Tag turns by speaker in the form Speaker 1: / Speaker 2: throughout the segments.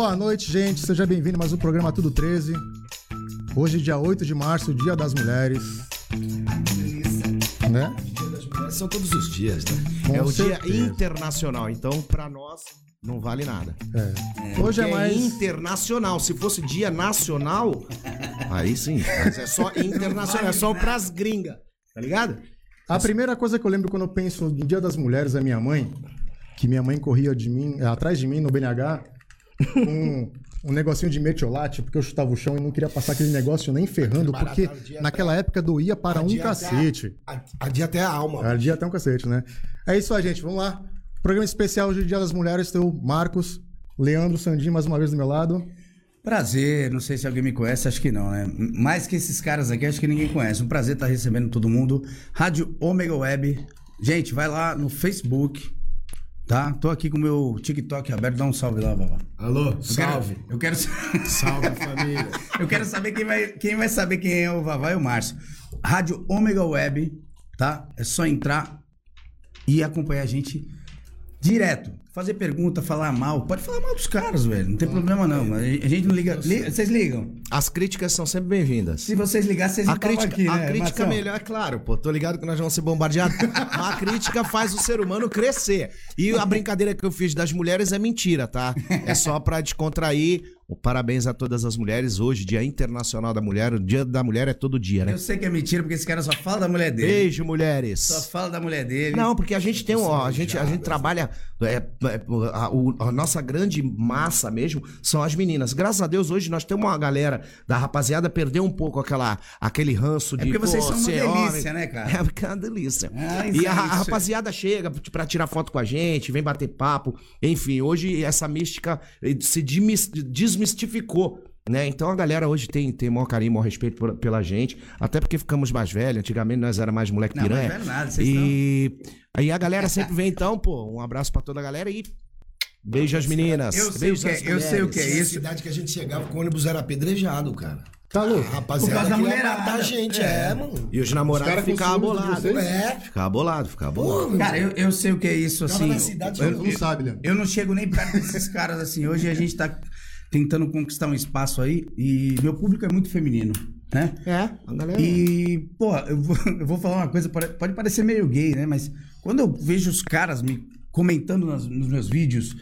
Speaker 1: Boa noite, gente. Seja bem-vindo mais um programa Tudo 13. Hoje, dia 8 de março, Dia das Mulheres. Né?
Speaker 2: São todos os dias, né?
Speaker 1: Com
Speaker 2: é o
Speaker 1: certeza.
Speaker 2: dia internacional, então pra nós não vale nada.
Speaker 1: É. Hoje é
Speaker 2: Porque
Speaker 1: mais.
Speaker 2: internacional. Se fosse dia nacional, aí sim. Mas é só internacional, é só pras gringas. Tá ligado?
Speaker 1: A primeira coisa que eu lembro quando eu penso no Dia das Mulheres é minha mãe, que minha mãe corria de mim, atrás de mim no BNH, com um negocinho de metiolate, porque eu chutava o chão e não queria passar aquele negócio nem ferrando, porque naquela época doía para um
Speaker 2: Adia até a-
Speaker 1: cacete.
Speaker 2: a- Adia até a alma.
Speaker 1: Ardia até um cacete, né? É isso aí, gente. Vamos lá. Programa especial hoje, Dia das Mulheres. Tem o Marcos, Leandro Sandin, mais uma vez do meu lado.
Speaker 3: Prazer, não sei se alguém me conhece, acho que não, né? Mais que esses caras aqui, acho que ninguém conhece. Um prazer estar recebendo todo mundo. Rádio Omega Web. Gente, vai lá no Facebook, tá? Tô aqui com o meu TikTok aberto, dá um salve lá, Vavá.
Speaker 2: Alô,
Speaker 3: Eu quero- Eu quero,
Speaker 2: Salve, família.
Speaker 3: eu quero saber quem vai, quem vai saber quem é o Vavá e o Márcio. Rádio Omega Web, tá? É só entrar e acompanhar a gente direto. Fazer pergunta, falar mal. Pode falar mal dos caras, velho. Não tem problema não. mas A gente não liga. li- Vocês ligam?
Speaker 2: As críticas são sempre bem-vindas.
Speaker 3: Se vocês ligassem, vocês
Speaker 2: A
Speaker 3: não
Speaker 2: crítica,
Speaker 3: aqui,
Speaker 2: a
Speaker 3: né,
Speaker 2: crítica
Speaker 3: Marcelo?
Speaker 2: melhor, é claro, pô. Tô ligado que nós vamos ser bombardeados. A crítica faz o ser humano crescer. E a brincadeira que eu fiz das mulheres é mentira, tá? É só pra descontrair. Parabéns a todas as mulheres. Hoje, Dia Internacional da Mulher. O Dia da Mulher é todo dia, né?
Speaker 3: Eu sei que é mentira, porque esse cara só fala da mulher dele.
Speaker 2: Beijo, mulheres.
Speaker 3: Só fala da mulher dele.
Speaker 2: Não, porque a gente tem um, ó, a gente, a gente trabalha é, a, o- a nossa grande massa mesmo são as meninas. Graças a Deus hoje nós temos uma galera da rapaziada perdeu um pouco aquela aquele ranço de
Speaker 3: É porque vocês são uma
Speaker 2: ser
Speaker 3: delícia,
Speaker 2: homem.
Speaker 3: né, cara?
Speaker 2: É porque é uma delícia.
Speaker 3: Ah,
Speaker 2: e a,
Speaker 3: é
Speaker 2: a rapaziada chega pra tirar foto com a gente, vem bater papo. Enfim, hoje essa mística eh, se desmistificou. Né? Então a galera hoje tem, tem maior carinho, maior respeito por- pela gente. Até porque ficamos mais velhos. Antigamente nós era mais moleque
Speaker 3: Não,
Speaker 2: piranha.
Speaker 3: mais velho nada, vocês
Speaker 2: e aí a galera sempre vem, então, pô, um abraço pra toda a galera e beijo às meninas.
Speaker 3: Eu sei
Speaker 2: beijo
Speaker 3: o que é-
Speaker 2: às
Speaker 3: eu sei o que é isso.
Speaker 4: cidade que a gente chegava com o ônibus era apedrejado, cara.
Speaker 1: Tá louco?
Speaker 4: A rapaziada
Speaker 3: da mulherada.
Speaker 4: matar a gente, é, mano.
Speaker 2: E os
Speaker 1: Os
Speaker 2: namorados ficavam bolados.
Speaker 4: É.
Speaker 2: Ficava bolado, ficava bolado.
Speaker 3: Cara, eu, eu sei o que é isso, assim.
Speaker 4: na cidade,
Speaker 3: eu,
Speaker 4: não
Speaker 3: eu-
Speaker 1: sabe, Leandro.
Speaker 3: eu não chego nem perto desses caras, assim. Hoje a gente tá tentando conquistar um espaço aí e meu público é muito feminino, né?
Speaker 2: É, a galera.
Speaker 3: E, porra, eu vou, eu vou falar uma coisa, pode pode parecer meio gay, né? Mas quando eu vejo os caras me comentando nas- nos meus vídeos,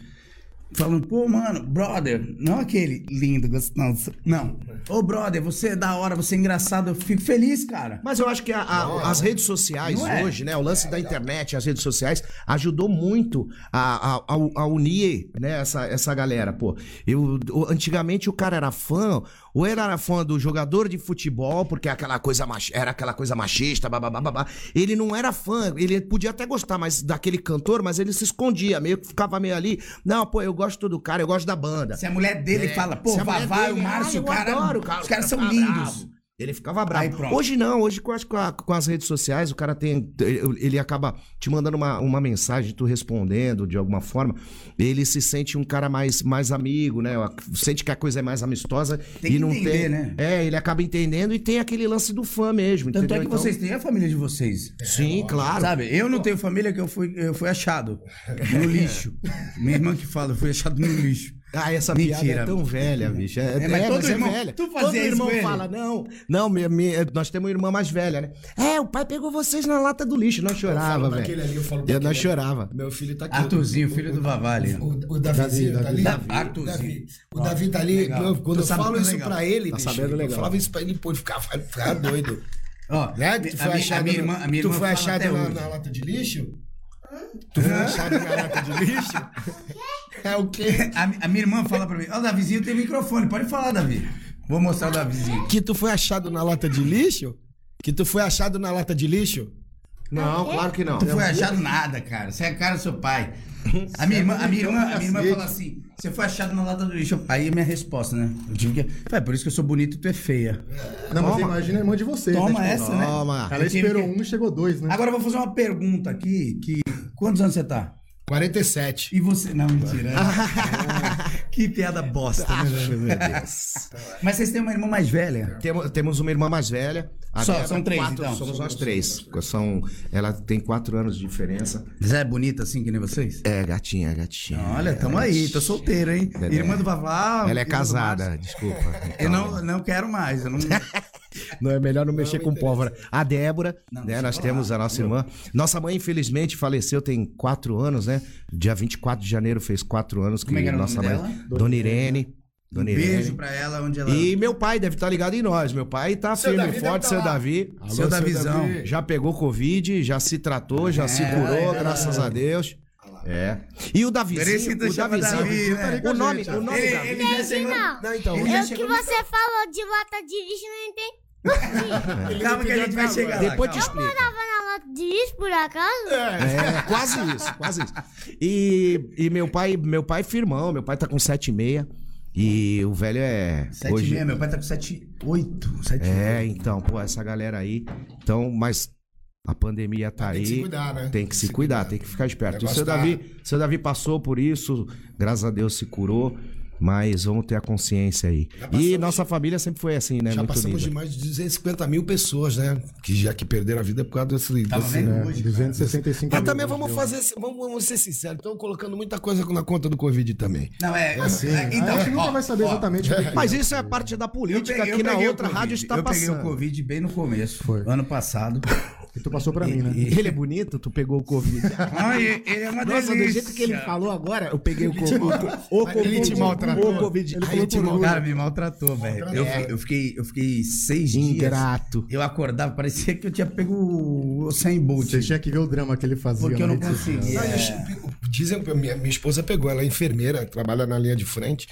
Speaker 3: falando, pô, mano, brother, não aquele lindo, gostoso. Não. Ô, brother, você é da hora, você é engraçado, eu fico feliz, cara.
Speaker 2: Mas eu acho que a- a- as redes sociais
Speaker 3: Não é.
Speaker 2: hoje, né? O lance da internet, as redes sociais, ajudou muito a, a- a- a unir né, essa, essa galera, pô. Eu, o- antigamente o cara era fã, ou ele era fã do jogador de futebol, porque aquela coisa mach- era aquela coisa machista, babá, babá. Ele não era fã, ele podia até gostar mais daquele cantor, mas ele se escondia, meio que ficava meio ali. Não, pô, eu gosto do cara, eu gosto da banda.
Speaker 3: Se a mulher dele
Speaker 2: É,
Speaker 3: fala, pô, Vavá e o
Speaker 2: dele,
Speaker 3: Márcio,
Speaker 2: "Ah,
Speaker 3: o
Speaker 2: eu
Speaker 3: cara,
Speaker 2: adoro, cara,
Speaker 3: os caras
Speaker 2: cara
Speaker 3: são
Speaker 2: ficava
Speaker 3: lindos.
Speaker 2: bravo. Ele ficava bravo. Hoje não, hoje com as, com, as redes sociais, o cara tem. Ele acaba te mandando uma, uma mensagem, tu respondendo de alguma forma. Ele se sente um cara mais, mais amigo, né? Sente que a coisa é mais amistosa
Speaker 3: Tem
Speaker 2: e
Speaker 3: que
Speaker 2: não
Speaker 3: entender,
Speaker 2: tem.
Speaker 3: né?
Speaker 2: É, ele acaba entendendo e tem aquele lance do fã mesmo.
Speaker 3: Tanto é
Speaker 2: entendeu?
Speaker 3: que
Speaker 2: Então-
Speaker 3: vocês têm a família de vocês.
Speaker 2: Sim, claro.
Speaker 3: Sabe, eu não tenho família que eu fui, eu fui achado no lixo. Minha irmã que fala, eu fui achado no lixo.
Speaker 2: Ah, essa
Speaker 3: Mentira.
Speaker 2: piada é tão velha, bicho. É,
Speaker 3: É, mas
Speaker 2: é,
Speaker 3: todo
Speaker 2: mas é
Speaker 3: irmão-
Speaker 2: velha.
Speaker 3: tu fazia
Speaker 2: todo irmão fala, não. Não, minha- minha- nós temos uma irmã mais velha, né? É, o pai pegou vocês na lata do lixo. Nós chorava, velho.
Speaker 4: ali, eu falo
Speaker 2: Eu nós
Speaker 4: ali.
Speaker 2: chorava.
Speaker 4: Meu filho tá aqui.
Speaker 3: Arthurzinho, filho do Vavá ali.
Speaker 4: O, o Davizinho
Speaker 1: Davi,
Speaker 4: tá ali?
Speaker 3: Davi.
Speaker 4: O
Speaker 3: Arthurzinho.
Speaker 4: Davi, o Davi tá ali.
Speaker 3: legal.
Speaker 4: quando eu falo isso
Speaker 3: legal.
Speaker 4: pra ele,
Speaker 2: Tá
Speaker 4: bicho,
Speaker 2: sabendo
Speaker 4: eu
Speaker 2: legal.
Speaker 4: falava isso pra ele, pô, ele ficava, ficava doido.
Speaker 3: Ó,
Speaker 4: Né? Tu foi
Speaker 3: a
Speaker 4: achado,
Speaker 3: minha irmã, a minha
Speaker 4: tu
Speaker 3: irmã
Speaker 4: foi achado na, na lata de lixo? Tu foi achado na lata de lixo? É o quê?
Speaker 3: A, a minha irmã fala pra mim, ó, o Davizinho tem microfone, pode falar, Davi. Vou mostrar o Davizinho.
Speaker 4: Que tu foi achado na lata de lixo? Que tu foi achado na lata de lixo?
Speaker 2: Não, claro que não.
Speaker 3: Tu foi achado nada, cara. Você é a cara do seu pai. A minha irmã, a minha irmã, a minha irmã fala assim: Você foi achado na lata do lixo. Aí a minha resposta, né? Eu tive que. É por isso que eu sou bonito e tu é feia.
Speaker 1: Não, mas imagina a irmã de vocês.
Speaker 3: Toma
Speaker 1: né? Tipo,
Speaker 3: essa, né?
Speaker 2: Toma.
Speaker 1: Ela esperou
Speaker 3: que-
Speaker 1: um e chegou dois, né?
Speaker 3: Agora eu vou fazer uma pergunta aqui. Que... Quantos anos você tá?
Speaker 4: 47.
Speaker 3: E você. Não, mentira. que piada bosta, né?
Speaker 2: Meu Deus.
Speaker 3: Mas vocês têm uma irmã mais velha?
Speaker 2: Temos, temos uma irmã mais velha. A
Speaker 3: Só, são três,
Speaker 2: quatro,
Speaker 3: então?
Speaker 2: Somos nós três. São, ela tem quatro anos de diferença.
Speaker 3: Mas é bonita assim que nem vocês?
Speaker 2: É, gatinha, gatinha.
Speaker 3: Olha, tamo aí, tô solteiro, hein?
Speaker 2: Ela é-
Speaker 3: Irmã do Vavá.
Speaker 2: Ela é casada, desculpa.
Speaker 3: Eu
Speaker 2: Então,
Speaker 3: não, não quero mais. Eu não...
Speaker 2: Não é melhor não mexer com pólvora. A Débora,
Speaker 3: Não,
Speaker 2: né? Nós
Speaker 3: eu
Speaker 2: temos a nossa irmã. Nossa mãe, infelizmente, faleceu tem quatro anos, né? Dia 24 de janeiro fez quatro anos que
Speaker 3: Como é que era o
Speaker 2: nossa
Speaker 3: nome
Speaker 2: mãe.
Speaker 3: dela?
Speaker 2: Dona Irene.
Speaker 3: Um
Speaker 2: Dona
Speaker 3: beijo
Speaker 2: Irene.
Speaker 3: pra ela, onde ela.
Speaker 2: E meu pai deve estar ligado em nós. Meu pai tá
Speaker 4: Seu
Speaker 2: firme
Speaker 4: Davi
Speaker 2: e forte,
Speaker 4: tá
Speaker 2: seu. Davi.
Speaker 4: Alô,
Speaker 3: Seu Davizão.
Speaker 4: Davi.
Speaker 2: Já pegou Covid, já se tratou, já se curou,
Speaker 3: é,
Speaker 2: graças a Deus. É. E o Davizinho, o Davizinho,
Speaker 3: Davi, né?
Speaker 2: o nome, o nome
Speaker 3: Ele,
Speaker 2: Davi.
Speaker 3: ele já chegou.
Speaker 5: Não.
Speaker 4: Não, então.
Speaker 3: Ele
Speaker 5: O que você falou de lata de lixo não entendi.
Speaker 3: Calma que a gente vai chegar lá.
Speaker 2: Depois te
Speaker 3: calma.
Speaker 2: explico.
Speaker 5: Tava na lata de lixo, por acaso?
Speaker 2: É, quase isso, quase isso. E, e meu pai, meu pai é firmão, meu pai tá com 7,6 e o velho é
Speaker 3: Sete
Speaker 2: hoje
Speaker 3: meia, meu pai tá com sete, oito, sete
Speaker 2: É, então, pô, essa galera aí. Então, mas a pandemia tá
Speaker 4: Tem
Speaker 2: aí.
Speaker 4: que se cuidar, né?
Speaker 2: Tem que se cuidar, tem que ficar esperto. E o
Speaker 4: negócio
Speaker 2: seu
Speaker 4: tá-
Speaker 2: Davi, seu Davi passou por isso, graças a Deus se curou, mas vamos ter a consciência aí. E nossa família sempre foi assim, né?
Speaker 4: Já
Speaker 2: Muito
Speaker 4: passamos
Speaker 2: unida.
Speaker 4: de mais de 250 mil pessoas, né? Que já que perderam a vida por causa desse.
Speaker 3: Tava
Speaker 4: desse-
Speaker 3: vendo
Speaker 1: É,
Speaker 3: hoje,
Speaker 1: 265
Speaker 4: Mas
Speaker 1: mil,
Speaker 4: também
Speaker 1: né?
Speaker 4: vamos fazer, esse- vamos, vamos ser sinceros, estão colocando muita coisa na conta do Covid também.
Speaker 3: Não, é. é,
Speaker 1: Então,
Speaker 3: então,
Speaker 1: a gente nunca
Speaker 3: ó,
Speaker 1: vai saber
Speaker 3: ó,
Speaker 1: exatamente o que que
Speaker 2: Mas
Speaker 1: é.
Speaker 2: isso é parte da
Speaker 3: eu
Speaker 2: política
Speaker 3: peguei- eu
Speaker 2: que na outra
Speaker 3: Covid.
Speaker 2: rádio está
Speaker 3: Eu peguei o
Speaker 2: passando.
Speaker 3: Covid bem no começo,
Speaker 1: Foi.
Speaker 3: ano passado.
Speaker 1: E tu passou pra mim, né?
Speaker 2: Ele é bonito, tu pegou o Covid.
Speaker 3: Ai, ele é uma
Speaker 2: Nossa, do
Speaker 3: delícia.
Speaker 2: jeito que ele falou agora, eu peguei o Covid. O
Speaker 4: Mas ele te maltratou?
Speaker 2: O Covid.
Speaker 1: Ele falou
Speaker 2: te
Speaker 1: por
Speaker 2: mal-
Speaker 1: orgulho.
Speaker 3: Cara, me maltratou, velho. Eu, eu, fiquei, eu fiquei seis dias.
Speaker 2: Ingrato.
Speaker 3: Eu acordava, parecia que eu tinha pego o Usain Bolt.
Speaker 1: Você tinha que ver o drama que ele fazia.
Speaker 3: Porque eu não conseguia.
Speaker 4: Dizem que minha, minha esposa pegou, ela é enfermeira, trabalha na linha de frente.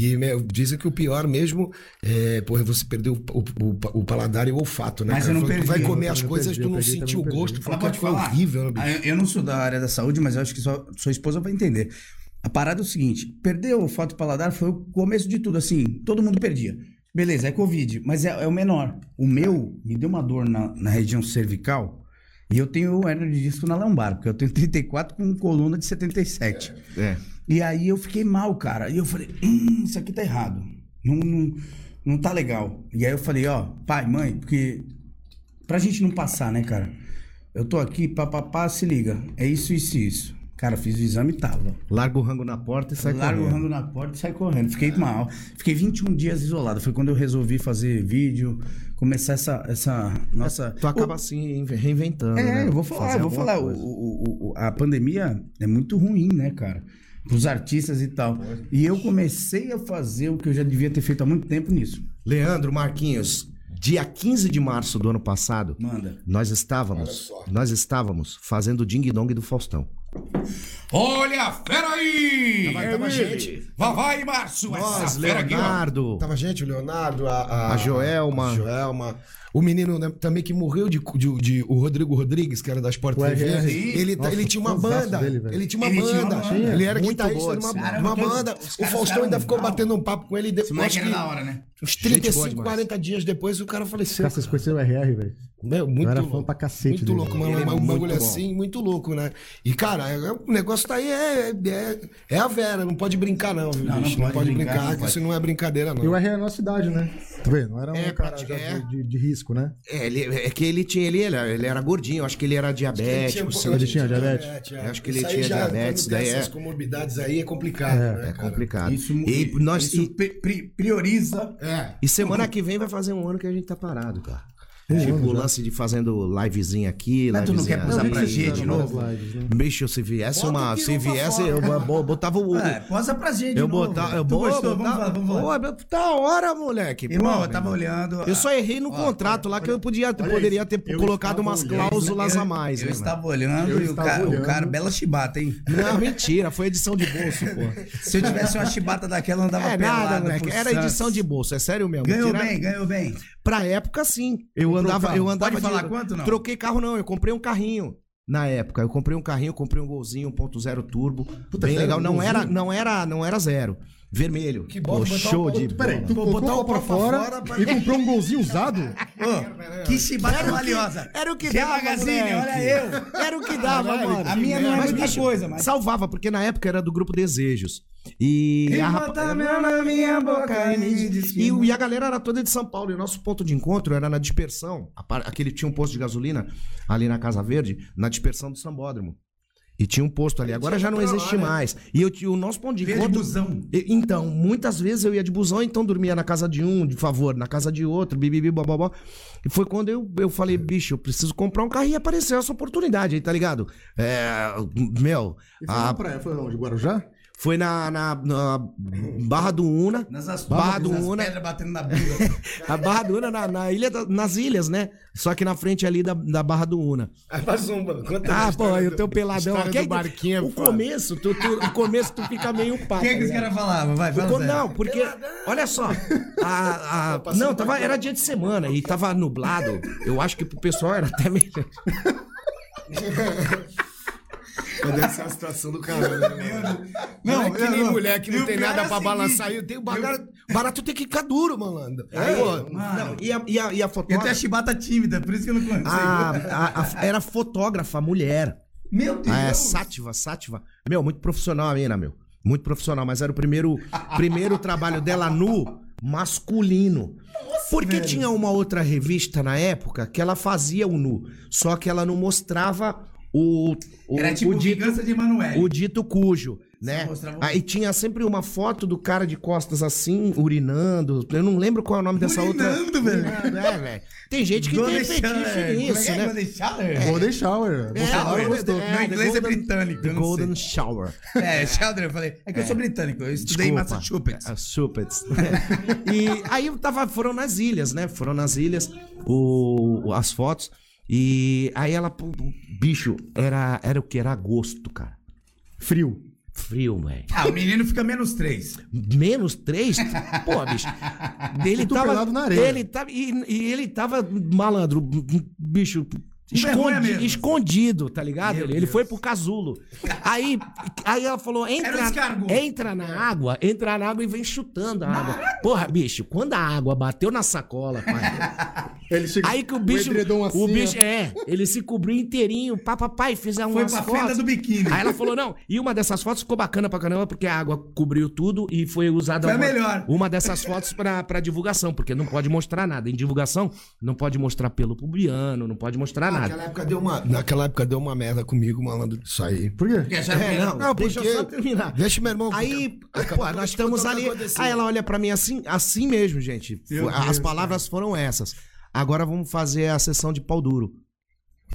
Speaker 4: E meu, dizem que o pior mesmo é porra, você perdeu o, o, o- o paladar e o olfato, né?
Speaker 3: Mas
Speaker 4: cara?
Speaker 3: eu não
Speaker 4: Tu vai
Speaker 3: perdi,
Speaker 4: comer
Speaker 1: eu
Speaker 4: as coisas,
Speaker 1: perdi,
Speaker 4: tu não sentiu o gosto,
Speaker 1: perdi.
Speaker 4: que
Speaker 3: pode
Speaker 4: foi horrível, né, bicho?
Speaker 3: Ah, Eu, eu não sou da área da saúde, mas eu acho que sua, sua esposa vai entender. A parada é o seguinte: perder o olfato e paladar foi o começo de tudo, assim, todo mundo perdia. Beleza, é Covid, mas é, é o menor. O meu me deu uma dor na, na região cervical e eu tenho hernia de disco na lombar, porque eu tenho 34 com coluna de 77.
Speaker 2: É.
Speaker 3: E aí eu fiquei mal, cara. E eu falei, hum, isso aqui tá errado. Não, não, não tá legal. E aí eu falei, ó, pai, mãe, porque pra gente não passar, né, cara? Eu tô aqui, papapá, se liga. É isso, isso e isso. Cara, fiz o exame e tava.
Speaker 2: Larga o rango na porta e sai
Speaker 3: Largo o
Speaker 2: correndo.
Speaker 3: rango na porta e sai correndo. Fiquei mal. Fiquei 21 dias isolado. Foi quando eu resolvi fazer vídeo, começar essa, essa nossa...
Speaker 2: Tu acaba assim reinventando.
Speaker 3: É,
Speaker 2: né?
Speaker 3: eu vou falar,
Speaker 2: Fazer
Speaker 3: eu vou falar. O, o- o- a pandemia é muito ruim, né, cara? Pros artistas e tal. E eu comecei a fazer o que eu já devia ter feito há muito tempo nisso.
Speaker 2: Leandro Marquinhos, dia 15 de março do ano passado,
Speaker 3: Manda.
Speaker 2: nós estávamos, nós estávamos fazendo o Ding Dong do Faustão.
Speaker 3: Olha, fera aí!
Speaker 4: Tava, tava gente.
Speaker 3: Vai, Márcio!
Speaker 2: Nós, Leonardo,
Speaker 4: Tava gente, o Leonardo, a, a,
Speaker 2: A Joelma.
Speaker 4: a Joelma. O menino né, também que morreu de, de, de- o Rodrigo Rodrigues, que era da Sport TV. Ele,
Speaker 1: Nossa,
Speaker 4: ele tinha uma banda.
Speaker 1: dele,
Speaker 4: ele tinha uma
Speaker 3: Ele tinha
Speaker 4: banda.
Speaker 3: uma banda.
Speaker 4: Ele era
Speaker 2: Muito
Speaker 4: guitarrista de uma,
Speaker 3: cara,
Speaker 4: uma banda. O Faustão ainda ficou
Speaker 3: bravos.
Speaker 4: batendo um papo com ele. Depois
Speaker 3: era
Speaker 4: que
Speaker 3: da hora, né?
Speaker 4: uns
Speaker 2: Gente boa
Speaker 4: 35,
Speaker 2: demais.
Speaker 4: 40 dias depois o cara faleceu.
Speaker 1: Cara, vocês conheceram o RR, velho?
Speaker 4: Meu, muito
Speaker 1: Eu era
Speaker 4: louco.
Speaker 1: fã pra cacete
Speaker 4: Muito
Speaker 1: dele.
Speaker 4: louco, mano.
Speaker 2: É
Speaker 4: um
Speaker 2: muito
Speaker 4: bagulho
Speaker 2: bom.
Speaker 4: assim, muito louco, né? E, cara, é- o negócio tá aí, é, é, é a Vera, não pode brincar, não, viu,
Speaker 3: Não, não
Speaker 4: bicho? Não,
Speaker 3: pode
Speaker 4: pode
Speaker 3: brincar,
Speaker 4: brincar,
Speaker 3: não
Speaker 4: que
Speaker 3: pode.
Speaker 4: isso não é brincadeira, não.
Speaker 1: E o RR é a nossa idade, né? Tu vê, não era um
Speaker 2: É,
Speaker 1: cara
Speaker 2: é.
Speaker 1: de, de- de risco, né?
Speaker 2: É, ele, é que ele tinha, ele, ele, ele era gordinho, acho que ele era diabético.
Speaker 4: Tinha-
Speaker 2: seu-
Speaker 1: Ele tinha diabetes?
Speaker 4: é.
Speaker 2: Acho que ele tinha
Speaker 4: já,
Speaker 2: diabetes, daí é-
Speaker 4: essas comorbidades aí é complicado, né,
Speaker 2: É complicado.
Speaker 3: Isso,
Speaker 2: e, nós,
Speaker 3: isso
Speaker 2: e,
Speaker 3: pri- pri- prioriza.
Speaker 4: É.
Speaker 2: e semana que vem vai fazer um ano que a gente tá parado, cara.
Speaker 1: Um
Speaker 2: tipo, o lance de fazendo livezinha aqui,
Speaker 3: Mas tu não
Speaker 2: livezinha
Speaker 3: quer posar
Speaker 2: ali.
Speaker 3: pra gente de novo?
Speaker 1: lives, né?
Speaker 2: Bicho, se viesse
Speaker 4: Bota
Speaker 2: uma. Se viesse, eu bo- botava o.
Speaker 3: É, posa pra gente de
Speaker 2: eu
Speaker 3: novo,
Speaker 2: botava. Eu
Speaker 3: Tu
Speaker 2: bo-
Speaker 3: gostou? Vamos
Speaker 2: botava-
Speaker 3: falar, vamos falar.
Speaker 2: Pô, da hora, moleque.
Speaker 3: Irmão,
Speaker 2: Pô,
Speaker 3: eu tava olhando.
Speaker 2: Eu só errei no
Speaker 3: Ó,
Speaker 2: contrato lá que eu podia, poderia
Speaker 1: isso.
Speaker 2: ter
Speaker 1: Eu
Speaker 2: colocado umas
Speaker 1: olhando,
Speaker 2: cláusulas
Speaker 3: eu-
Speaker 2: a mais.
Speaker 3: Eu
Speaker 2: né,
Speaker 3: estava olhando
Speaker 1: Eu
Speaker 3: e o cara, o cara, bela chibata, hein?
Speaker 2: Não, mentira, foi edição de bolso, pô.
Speaker 3: Se eu tivesse uma chibata daquela, eu andava
Speaker 2: É
Speaker 3: pelado
Speaker 2: nada, moleque. Era edição de bolso, é sério mesmo.
Speaker 3: Ganhou bem, ganhou bem.
Speaker 2: Pra época, sim. Eu
Speaker 3: Comprou
Speaker 2: andava, eu andava
Speaker 3: Pode
Speaker 2: de-
Speaker 3: falar quanto, não?
Speaker 2: Troquei carro, não. Eu comprei um carrinho. na época. Eu comprei um carrinho, comprei um golzinho 1.0 turbo.
Speaker 1: Puta,
Speaker 2: bem legal.
Speaker 1: Um
Speaker 2: Não era, não era, não era zero. Vermelho.
Speaker 4: Que bom,
Speaker 2: show de
Speaker 1: Peraí, tu botou
Speaker 4: botar
Speaker 1: o pra fora e comprou um golzinho usado?
Speaker 3: Que chibata
Speaker 2: Era o que-
Speaker 3: valiosa.
Speaker 2: era o que dava,
Speaker 3: Magazine,
Speaker 2: moleque.
Speaker 3: olha eu.
Speaker 2: Era o que dava, mano.
Speaker 3: A minha não é muita coisa, mas...
Speaker 2: Salvava, porque na época era do grupo Desejos. E
Speaker 3: E
Speaker 2: a, rapa-
Speaker 3: boca e
Speaker 2: e, e a galera era toda de São Paulo. E o nosso ponto de encontro era na dispersão. Aquele tinha um posto de gasolina ali na Casa Verde, na dispersão do Sambódromo. E tinha um posto ali. Agora já não existe mais. E eu, tinha- o nosso ponto de
Speaker 3: de
Speaker 2: encontro.
Speaker 3: busão.
Speaker 2: E- Então, muitas vezes eu ia de busão, então dormia na casa de um, de favor, na casa de outro, bibibi, bababá. E foi quando eu, eu falei, bicho, eu preciso comprar um carro e apareceu essa oportunidade aí, tá ligado? É, meu,
Speaker 1: E foi
Speaker 2: a-
Speaker 1: praia, foi onde? Guarujá?
Speaker 2: Foi na, na, na Barra do Una.
Speaker 3: Nessas
Speaker 2: Barra do
Speaker 3: nas
Speaker 2: Una.
Speaker 3: pedras batendo na bunda.
Speaker 2: A Barra do Una na, na ilha da- nas ilhas, né? Só que na frente ali da, da Barra do Una.
Speaker 4: Aí faz um. Conta
Speaker 2: Ah, pô, e o
Speaker 4: do-
Speaker 2: teu peladão
Speaker 4: história
Speaker 2: aqui.
Speaker 4: do barquinho. é
Speaker 2: o
Speaker 4: foda.
Speaker 2: começo, tu, tu- o começo tu fica meio pá.
Speaker 3: O que, que os
Speaker 2: ligado?
Speaker 3: caras falavam? Vai, fala sério.
Speaker 2: não, porque, olha só, a, a- não, tava, era dia de semana e tava nublado. Eu acho que pro pessoal era até meio.
Speaker 4: Deve ser a situação do caralho. né?
Speaker 3: Não,
Speaker 4: Não, é que nem
Speaker 3: não.
Speaker 4: mulher que
Speaker 3: E
Speaker 4: não
Speaker 3: o
Speaker 4: tem nada
Speaker 3: é
Speaker 4: pra
Speaker 3: seguinte,
Speaker 4: balançar. E tem o barato, barato tem que ficar duro, malandro.
Speaker 2: É,
Speaker 4: Aí, pô,
Speaker 2: não, e a, e a, e a
Speaker 3: Eu tenho a
Speaker 2: fotógrafa.
Speaker 3: chibata tímida, por isso que eu não conheço.
Speaker 2: a- a- a- era fotógrafa, mulher.
Speaker 3: Meu Deus.
Speaker 2: Ah, é Sátiva, Sátiva. Meu, muito profissional a mina, meu. Muito profissional, mas era o primeiro, primeiro trabalho dela nu, masculino. Porque tinha uma outra revista na época que ela fazia o nu, só que ela não mostrava o, o,
Speaker 3: Era tipo
Speaker 2: o dito,
Speaker 3: vingança de Emanuele.
Speaker 2: o dito cujo, né?
Speaker 3: mostrava
Speaker 2: Aí tinha sempre uma foto do cara de costas assim, urinando. Eu não lembro qual é o nome dessa outra.
Speaker 3: Urinando, velho.
Speaker 2: Urinando, É, velho. Tem gente que
Speaker 3: Golden
Speaker 2: tem fetiche
Speaker 3: Shower.
Speaker 2: nisso,
Speaker 3: é é?
Speaker 2: né?
Speaker 3: Golden Shower?
Speaker 1: Golden Shower.
Speaker 2: É, é,
Speaker 1: gostou.
Speaker 2: é,
Speaker 3: Meu inglês é britânico,
Speaker 2: The Golden. Shower.
Speaker 3: É, Sheldon, eu falei. É que eu sou britânico, eu estudei em
Speaker 2: Desculpa.
Speaker 3: Massachusetts.
Speaker 2: É, Massachusetts. e aí eu tava, foram nas ilhas, né? Foram nas ilhas o- as fotos. E aí ela, pô, bicho, era, era o que? Era agosto, cara.
Speaker 1: Frio.
Speaker 2: Frio, velho.
Speaker 3: Ah, o menino fica menos três.
Speaker 2: Menos três? Pô, bicho. Ele tava.
Speaker 1: na areia.
Speaker 2: Ele tava. E, e ele tava malandro, bicho. Escondi- escondido, tá ligado?
Speaker 3: Meu
Speaker 2: Ele,
Speaker 3: Deus.
Speaker 2: foi pro casulo. Aí, aí ela falou:
Speaker 3: o
Speaker 2: entra, entra na água, entra na água e vem chutando a água. Porra, bicho, quando a água bateu na sacola, pai.
Speaker 1: Ele
Speaker 2: Aí que o bicho.
Speaker 1: edredom assim,
Speaker 2: o bicho,
Speaker 1: ó.
Speaker 2: é, ele se cobriu inteirinho. Pá, papai, fizeram
Speaker 3: Foi
Speaker 2: umas
Speaker 3: pra
Speaker 2: fotos.
Speaker 3: do biquíni.
Speaker 2: Aí ela falou, não. E uma dessas fotos ficou bacana pra caramba, porque a água cobriu tudo e foi usada
Speaker 3: Foi
Speaker 2: uma,
Speaker 3: melhor.
Speaker 2: uma dessas fotos pra, pra divulgação, porque não pode mostrar nada. Em divulgação, não pode mostrar pelo pubiano, não pode mostrar nada.
Speaker 4: Naquela época, deu uma, naquela época deu uma merda comigo, malandro, isso aí.
Speaker 1: Por quê?
Speaker 3: Porque que
Speaker 2: É, não,
Speaker 4: Não,
Speaker 2: deixa eu
Speaker 4: porque-
Speaker 2: só terminar.
Speaker 4: Deixa meu irmão.
Speaker 2: Aí, pô, nós estamos ali. Aí ela olha pra mim assim, assim mesmo, gente.
Speaker 1: Meu
Speaker 2: As
Speaker 1: Deus,
Speaker 2: palavras foram essas. Agora vamos fazer a sessão de pau duro.